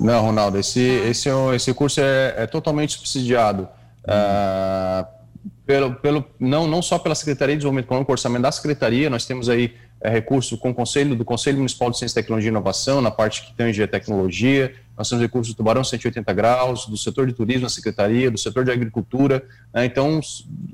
Não, Ronaldo, esse, esse, é esse curso é, é totalmente subsidiado uhum. uh, pelo, pelo, não, não só pela Secretaria de Desenvolvimento Econômico, orçamento da Secretaria, nós temos aí é, recurso com o Conselho do Conselho Municipal de Ciência, Tecnologia e Inovação, na parte que tange a tecnologia, nós temos recursos do Tubarão 180 Graus, do setor de turismo, da Secretaria, do setor de agricultura, né, então,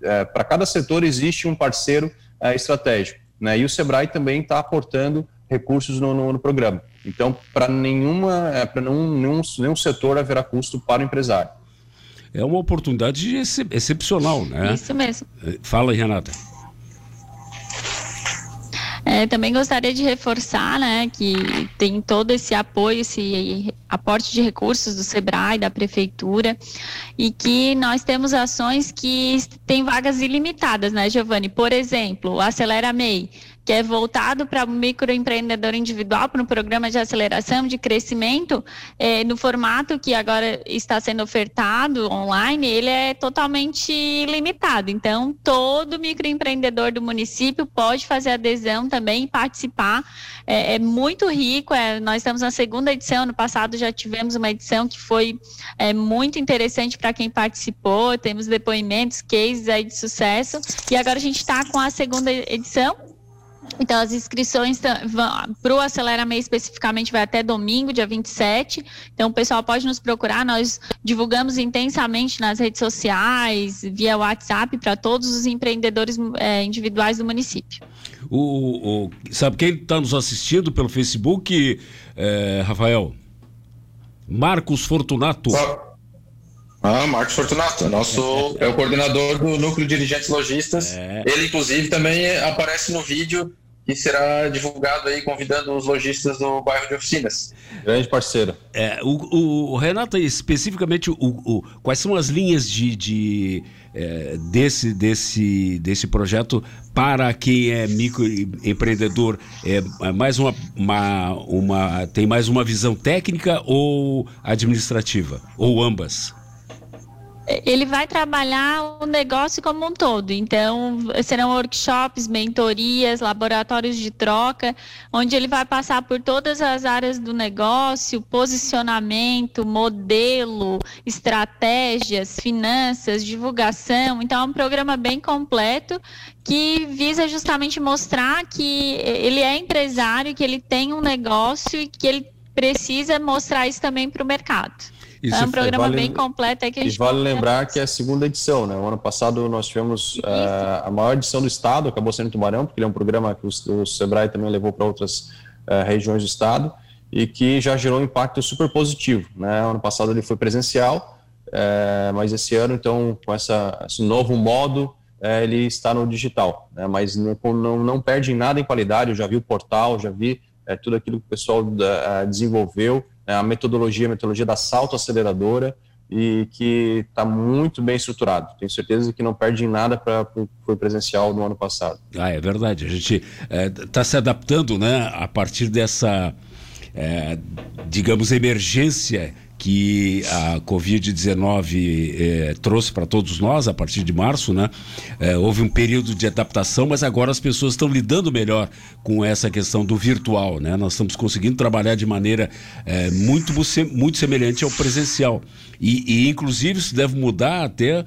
é, para cada setor existe um parceiro é, estratégico, né, e o SEBRAE também está aportando recursos no, no, no programa. Então, para nenhuma, é, para nenhum, nenhum, nenhum setor haverá custo para o empresário é uma oportunidade excep excepcional, né? Isso mesmo. É, fala aí, Renata. É, também gostaria de reforçar né, que tem todo esse apoio, esse aporte de recursos do SEBRAE, da Prefeitura, e que nós temos ações que têm vagas ilimitadas, né, Giovanni? Por exemplo, o Acelera MEI que é voltado para o microempreendedor individual, para um programa de aceleração de crescimento, é, no formato que agora está sendo ofertado online, ele é totalmente limitado. Então, todo microempreendedor do município pode fazer adesão também e participar. É, é muito rico. É, nós estamos na segunda edição. No passado já tivemos uma edição que foi é, muito interessante para quem participou. Temos depoimentos, cases aí de sucesso. E agora a gente está com a segunda edição então, as inscrições para o Acelera MEI especificamente vai até domingo, dia 27. Então, o pessoal pode nos procurar. Nós divulgamos intensamente nas redes sociais, via WhatsApp, para todos os empreendedores é, individuais do município. O, o sabe quem está nos assistindo pelo Facebook, é, Rafael? Marcos Fortunato. Ah, Marcos Fortunato, nosso é o coordenador do núcleo de dirigentes lojistas. É. Ele, inclusive, também aparece no vídeo que será divulgado aí, convidando os lojistas do bairro de Oficinas. Grande parceiro. É, o, o Renato, especificamente, o, o, quais são as linhas de, de é, desse, desse, desse projeto para quem é microempreendedor? É, é mais uma, uma, uma, tem mais uma visão técnica ou administrativa? Ou ambas? Ele vai trabalhar o negócio como um todo. Então, serão workshops, mentorias, laboratórios de troca, onde ele vai passar por todas as áreas do negócio, posicionamento, modelo, estratégias, finanças, divulgação. Então, é um programa bem completo que visa justamente mostrar que ele é empresário, que ele tem um negócio e que ele precisa mostrar isso também para o mercado. Isso é um programa vale, bem completo. É que e vale lembrar que é a segunda edição, né? O ano passado nós tivemos uh, a maior edição do estado, acabou sendo Tubarão, porque ele é um programa que o, o Sebrae também levou para outras uh, regiões do estado e que já gerou um impacto super positivo. Né? Ano passado ele foi presencial, uh, mas esse ano, então, com essa, esse novo modo, ele está no digital, né? mas não, não, não perde em nada em qualidade. Eu já vi o portal, já vi tudo aquilo que o pessoal desenvolveu é a metodologia, a metodologia da salto aceleradora e que está muito bem estruturado. Tenho certeza que não perde em nada para o presencial no ano passado. Ah, é verdade. A gente está é, se adaptando, né, a partir dessa, é, digamos, emergência que a Covid-19 eh, trouxe para todos nós a partir de março, né? Eh, houve um período de adaptação, mas agora as pessoas estão lidando melhor com essa questão do virtual, né? Nós estamos conseguindo trabalhar de maneira eh, muito, muito semelhante ao presencial. E, e, inclusive, isso deve mudar até,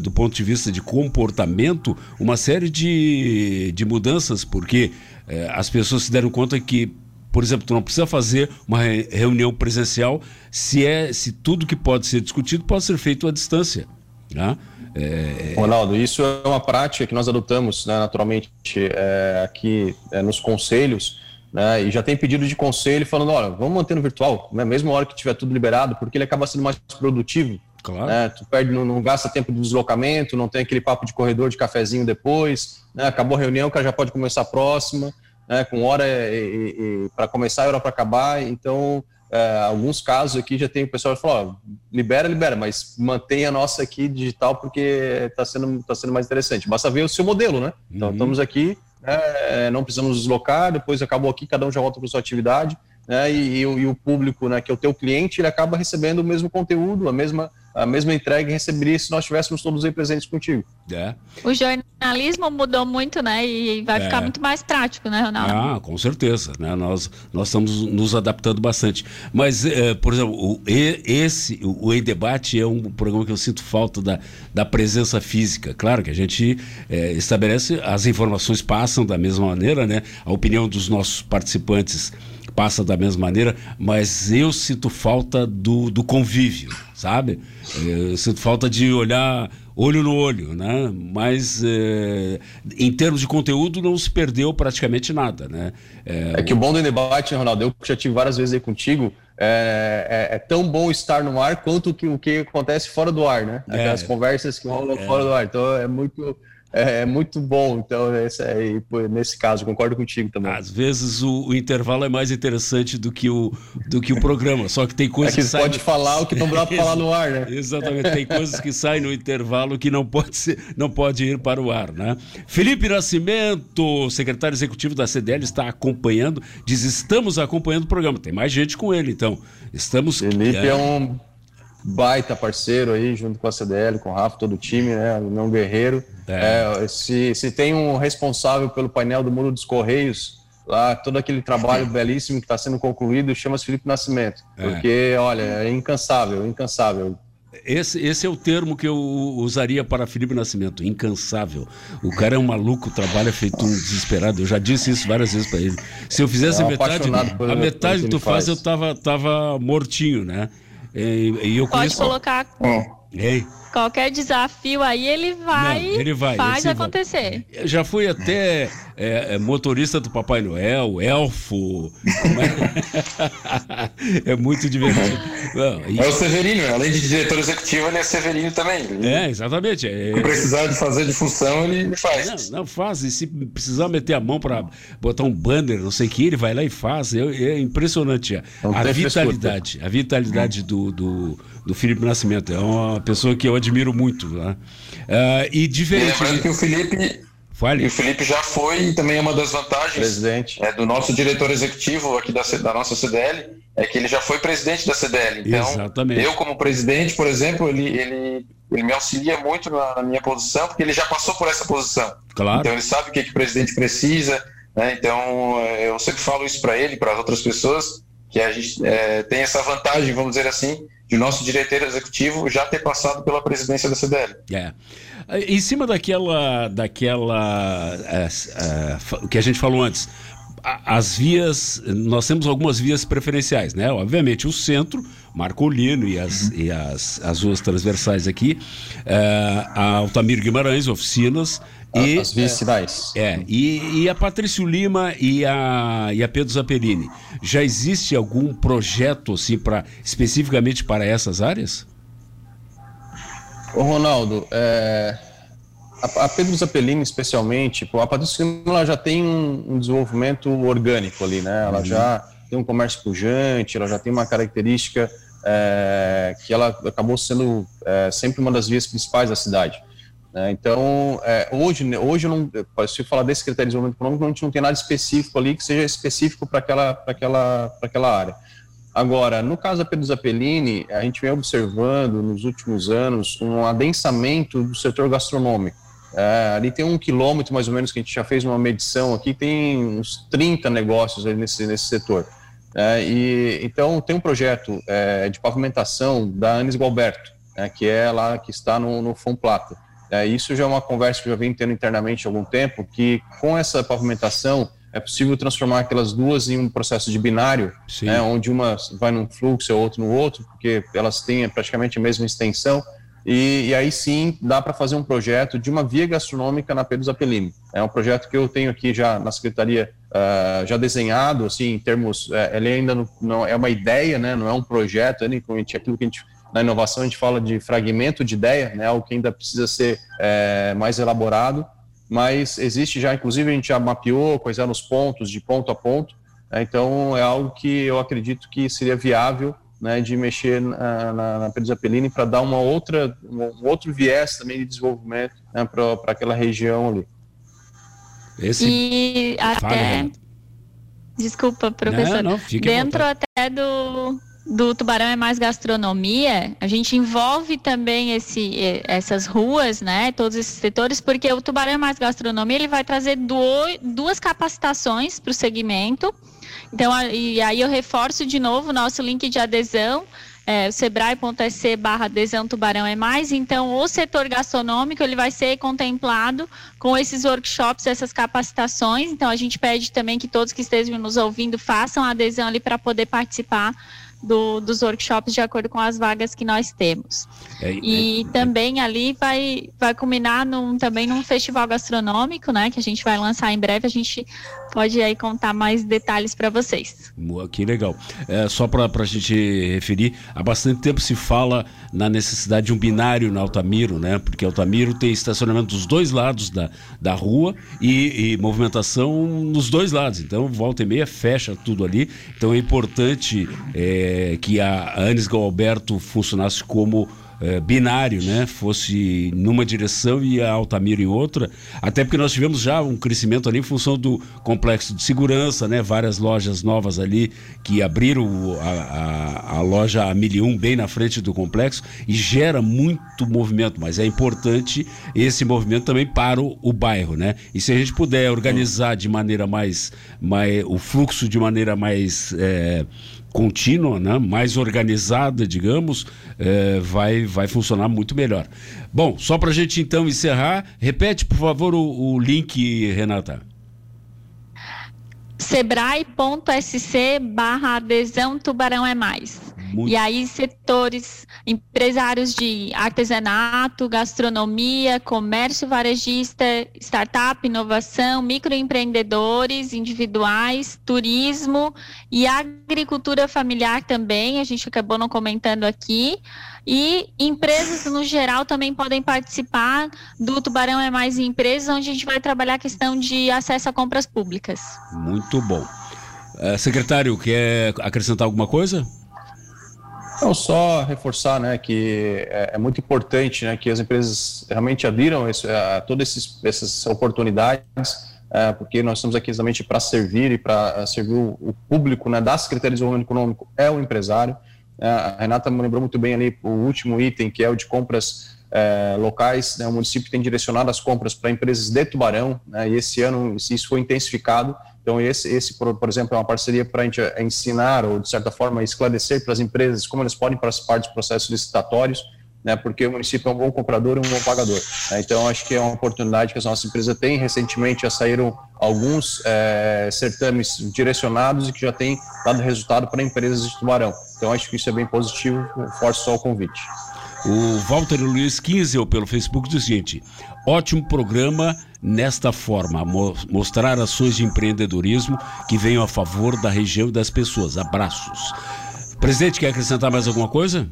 do ponto de vista de comportamento, uma série de, de mudanças, porque as pessoas se deram conta que por exemplo, tu não precisa fazer uma reunião presencial se é se tudo que pode ser discutido pode ser feito à distância. Né? É... Ronaldo, isso é uma prática que nós adotamos né, naturalmente é, aqui é, nos conselhos. Né, e já tem pedido de conselho falando, olha, vamos manter no virtual, né, mesmo a hora que tiver tudo liberado, porque ele acaba sendo mais produtivo. Claro. Né, tu perde, não, não, gasta tempo de deslocamento, não tem aquele papo de corredor de cafezinho depois, né, acabou a reunião, o cara já pode começar a próxima né, com hora para começar e hora para acabar. Então, é, alguns casos aqui já tem o pessoal que fala, ó, libera, libera, mas mantenha a nossa aqui digital porque está sendo, tá sendo mais interessante. Basta ver o seu modelo, né? Então, uhum. estamos aqui, né, não precisamos deslocar, depois acabou aqui, cada um já volta para sua atividade. Né, e, e, e, o público, né, que é o teu cliente, ele acaba recebendo o mesmo conteúdo, a mesma, a mesma entrega receberia se nós estivéssemos todos aí presentes contigo. É. O jornalismo mudou muito, né? E vai é. ficar muito mais prático, né, Ronaldo? Ah, com certeza. Né? Nós, nós estamos nos adaptando bastante. Mas, é, por exemplo, o, esse, o Em Debate é um programa que eu sinto falta da, da presença física. Claro que a gente é, estabelece, as informações passam da mesma maneira, né? A opinião dos nossos participantes passa da mesma maneira, mas eu sinto falta do, do convívio, sabe? Eu sinto falta de olhar olho no olho, né? Mas é, em termos de conteúdo não se perdeu praticamente nada, né? É, é que o bom do debate, Ronaldo, eu já tive várias vezes aí contigo, é, é, é, tão bom estar no ar quanto que, o que acontece fora do ar, né? É. Aquelas conversas que rolam é. fora do ar. Então é muito é, é, muito bom. Então, esse, é, nesse caso, concordo contigo também. Às vezes o, o, intervalo é mais interessante do que o, do que o programa, só que tem coisas é que, que pode no... falar o que não dá para falar no ar, né? Exatamente, tem coisas que saem no intervalo que não pode, ser, não pode ir para o ar, né? Felipe Nascimento, secretário executivo da CDL, está acompanhando, diz: estamos acompanhando o programa. Tem mais gente com ele, então. Estamos. Felipe é, é um baita parceiro aí, junto com a CDL, com o Rafa, todo o time, né? Não Guerreiro. É. É, se, se tem um responsável pelo painel do Muro dos Correios, lá, todo aquele trabalho belíssimo que está sendo concluído, chama-se Felipe Nascimento. É. Porque, olha, é incansável, incansável. Esse, esse é o termo que eu usaria para Felipe Nascimento, incansável. O cara é um maluco, trabalha feito um desesperado. Eu já disse isso várias vezes para ele. Se eu fizesse é a metade, a metade que tu faz, faz, eu tava, tava mortinho, né? E, e eu Pode conheço... colocar. Ei. Qualquer desafio aí ele vai, Não, ele vai faz acontecer. Vai. Já fui até é, é, motorista do Papai Noel, elfo. É? é muito divertido. Não, e... É o Severino, além de diretor executivo, ele é Severino também. É, exatamente. É... Se precisar de fazer de função, ele faz. Não, não faz. E se precisar meter a mão para botar um banner, não sei o que, ele vai lá e faz. É, é impressionante. A vitalidade, a vitalidade do, do, do Felipe Nascimento. É uma pessoa que eu admiro muito. Né? Uh, e diferente. lembrando que o Felipe. Fale. E o Felipe já foi e também é uma das vantagens presidente. É, do nosso diretor executivo aqui da, da nossa CDL é que ele já foi presidente da CDL. Então, Exatamente. eu como presidente, por exemplo, ele, ele, ele me auxilia muito na, na, minha posição porque ele já passou por essa posição. Claro. Então ele sabe o que, que o presidente precisa. Né? Então eu sempre falo isso para ele, para as outras pessoas, que a gente é, tem essa vantagem, vamos dizer assim, de nosso diretor executivo já ter passado pela presidência da CDL. É. Em cima daquela, daquela é, que a gente falou antes, as vias, nós temos algumas vias preferenciais, né? Obviamente o centro, Marcolino e as, e as, as ruas transversais aqui, é, a Altamiro Guimarães, oficinas, e, as vias cidades. É, e, e, a Patrício Lima e a, e a Pedro Zapelini. Já existe algum projeto assim para especificamente para essas áreas? Ô Ronaldo, é, a, a, Pedro Zapelini especialmente, a Patrício Lima ela já tem um, um, desenvolvimento orgânico ali, né? Ela uhum. já tem um comércio pujante, ela já tem uma característica é, que ela acabou sendo é, sempre uma das vias principais da cidade. Né? Então, é, hoje, hoje eu não, se eu falar desse critério de desenvolvimento econômico, a gente não tem nada específico ali que seja específico para aquela, aquela, aquela área. Agora, no caso da Pedro Zappellini, a gente vem observando nos últimos anos um adensamento do setor gastronômico. É, ali tem um quilômetro mais ou menos que a gente já fez uma medição aqui, tem uns 30 negócios nesse, nesse setor. É, e, então, tem um projeto é, de pavimentação da Anis Gualberto, né, que é lá que está no, no Fom Plata. É, isso já é uma conversa que eu já venho tendo internamente há algum tempo, que com essa pavimentação é possível transformar aquelas duas em um processo de binário, né, onde uma vai num fluxo e a outra no outro, porque elas têm praticamente a mesma extensão, e, e aí sim dá para fazer um projeto de uma via gastronômica na Pedro Zapelini. É um projeto que eu tenho aqui já na secretaria uh, já desenhado, assim, em termos, uh, ele ainda não, não, é uma ideia, né, não é um projeto, é aquilo que a gente na inovação a gente fala de fragmento de ideia, né, algo que ainda precisa ser é, mais elaborado, mas existe já, inclusive a gente já mapeou quais eram os pontos de ponto a ponto, né, então é algo que eu acredito que seria viável né, de mexer na, na, na Pedro para dar uma outra, um outro viés também de desenvolvimento né, para aquela região ali. Esse... E até, desculpa, professor, não, não, dentro até do do Tubarão é mais gastronomia, a gente envolve também esse, essas ruas, né, todos esses setores, porque o Tubarão é mais gastronomia, ele vai trazer duas capacitações para o segmento. Então, e aí eu reforço de novo o nosso link de adesão, é, o sebrae.sc barra adesão tubarão é mais, então o setor gastronômico ele vai ser contemplado com esses workshops, essas capacitações, então a gente pede também que todos que estejam nos ouvindo façam adesão ali para poder participar do, dos workshops de acordo com as vagas que nós temos. É, e é, também ali vai, vai culminar num, também num festival gastronômico, né? Que a gente vai lançar em breve. A gente pode aí contar mais detalhes para vocês. Que legal. É, só para a gente referir, há bastante tempo se fala na necessidade de um binário na Altamiro, né? Porque Altamiro tem estacionamento dos dois lados da, da rua e, e movimentação nos dois lados. Então, volta e meia fecha tudo ali. Então, é importante é, que a Anis Galberto funcionasse como é, binário, né? Fosse numa direção e a Altamira em outra, até porque nós tivemos já um crescimento ali em função do complexo de segurança, né? Várias lojas novas ali que abriram a, a, a loja a 1001 bem na frente do complexo e gera muito movimento, mas é importante esse movimento também para o, o bairro, né? E se a gente puder organizar de maneira mais, mais o fluxo de maneira mais é, contínua, né, mais organizada, digamos, é, vai, vai funcionar muito melhor. Bom, só para a gente então encerrar, repete por favor o, o link, Renata. Sebrae.sc barra adesão Tubarão é mais. Muito... E aí, setores, empresários de artesanato, gastronomia, comércio varejista, startup, inovação, microempreendedores individuais, turismo e agricultura familiar também, a gente acabou não comentando aqui. E empresas no geral também podem participar do Tubarão é Mais Empresas, onde a gente vai trabalhar a questão de acesso a compras públicas. Muito bom. Uh, secretário, quer acrescentar alguma coisa? Não, só reforçar né, que é, é, muito importante né, que as empresas realmente adiram esse, a todas essas oportunidades, é, porque nós estamos aqui exatamente para servir e para servir o, o, público né, da Secretaria de Desenvolvimento Econômico, é o empresário. É, a Renata me lembrou muito bem ali o último item, que é o de compras é, locais. Né, o município tem direcionado as compras para empresas de Tubarão, né, e esse ano isso foi intensificado. Então, esse, esse por, por exemplo, é uma parceria para a gente ensinar ou, de certa forma, esclarecer para as empresas como eles podem participar dos processos licitatórios, né, porque o município é um bom comprador e um bom pagador. Né, então, acho que é uma oportunidade que as nossas empresas têm. Recentemente já saíram alguns é, certames direcionados e que já têm dado resultado para empresas de Tubarão. Então, acho que isso é bem positivo. Forço só o convite. O Walter Luiz Kinzel, pelo Facebook, diz o seguinte: ótimo programa nesta forma, mo mostrar ações de empreendedorismo que venham a favor da região e das pessoas. Abraços. Presidente, quer acrescentar mais alguma coisa?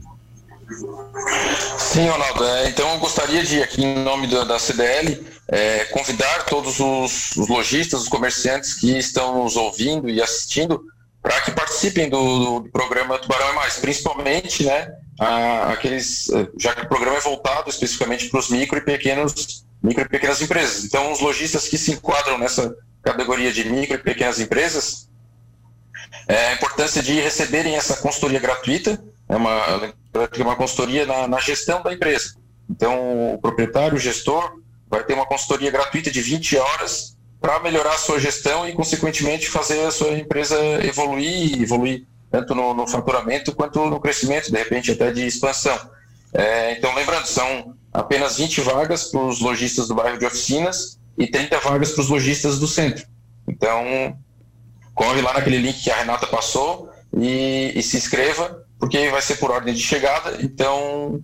Sim, Ronaldo. É, então eu gostaria de, aqui em nome da, da CDL, é, convidar todos os, os lojistas, os comerciantes que estão nos ouvindo e assistindo para que participem do, do, programa Tubarão é Mais, principalmente, né, aqueles, já que o programa é voltado especificamente para os micro e pequenos micro e pequenas empresas. Então, os lojistas que se enquadram nessa categoria de micro e pequenas empresas, é a importância de receberem essa consultoria gratuita, é uma, uma consultoria na, na gestão da empresa. Então, o proprietário, o gestor, vai ter uma consultoria gratuita de 20 horas para melhorar a sua gestão e, consequentemente, fazer a sua empresa evoluir, evoluir tanto no, no faturamento quanto no crescimento, de repente até de expansão. É, então, lembrando, são apenas 20 vagas para os lojistas do bairro de Oficinas e 30 vagas para os lojistas do centro. Então, corre lá naquele link que a Renata passou e, e se inscreva, porque vai ser por ordem de chegada, então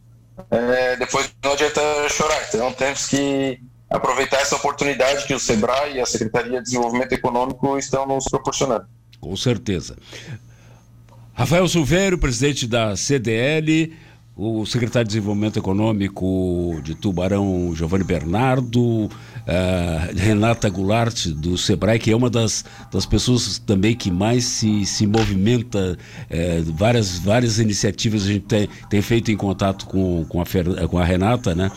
é, depois não adianta chorar. Então, temos que aproveitar essa oportunidade que o SEBRAE e a Secretaria de Desenvolvimento Econômico estão nos proporcionando. Com certeza. Rafael Silvério, presidente da CDL, o secretário de Desenvolvimento Econômico de Tubarão, Giovanni Bernardo, uh, Renata Goulart, do Sebrae, que é uma das, das pessoas também que mais se, se movimenta, uh, várias, várias iniciativas a gente tem, tem feito em contato com, com, a, Fer, com a Renata, né?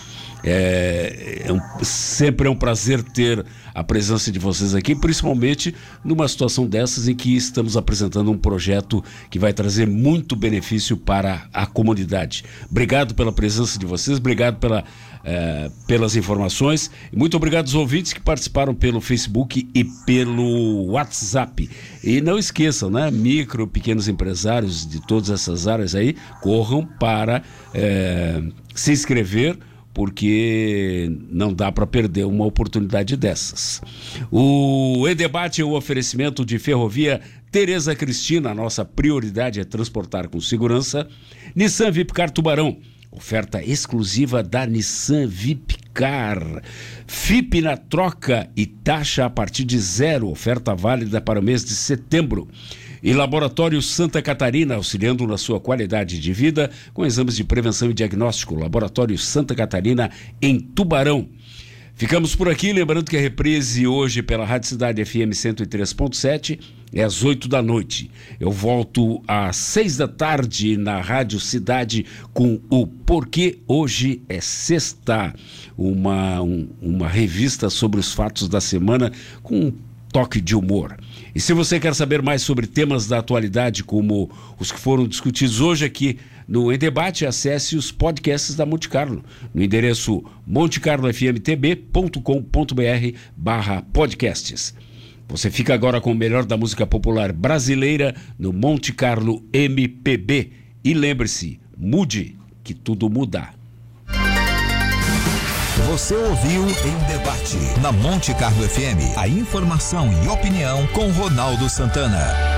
É, é um, sempre é um prazer ter a presença de vocês aqui, principalmente numa situação dessas em que estamos apresentando um projeto que vai trazer muito benefício para a comunidade. Obrigado pela presença de vocês, obrigado pela, é, pelas informações. Muito obrigado aos ouvintes que participaram pelo Facebook e pelo WhatsApp. E não esqueçam, né? Micro, pequenos empresários de todas essas áreas aí, corram para é, se inscrever porque não dá para perder uma oportunidade dessas. O E-Debate é o oferecimento de ferrovia Tereza Cristina, nossa prioridade é transportar com segurança. Nissan Vipcar Tubarão, oferta exclusiva da Nissan Vipcar. FIP na troca e taxa a partir de zero, oferta válida para o mês de setembro. E Laboratório Santa Catarina, auxiliando na sua qualidade de vida com exames de prevenção e diagnóstico. Laboratório Santa Catarina, em Tubarão. Ficamos por aqui, lembrando que a reprise hoje pela Rádio Cidade FM 103.7 é às 8 da noite. Eu volto às 6 da tarde na Rádio Cidade com o Porquê Hoje é Sexta, uma, um, uma revista sobre os fatos da semana com um toque de humor. E se você quer saber mais sobre temas da atualidade, como os que foram discutidos hoje aqui no Em Debate, acesse os podcasts da Monte Carlo, no endereço montecarlofmtb.com.br barra podcasts. Você fica agora com o melhor da música popular brasileira no Monte Carlo MPB. E lembre-se, mude, que tudo muda. Você ouviu em debate na Monte Carlo FM a informação e opinião com Ronaldo Santana.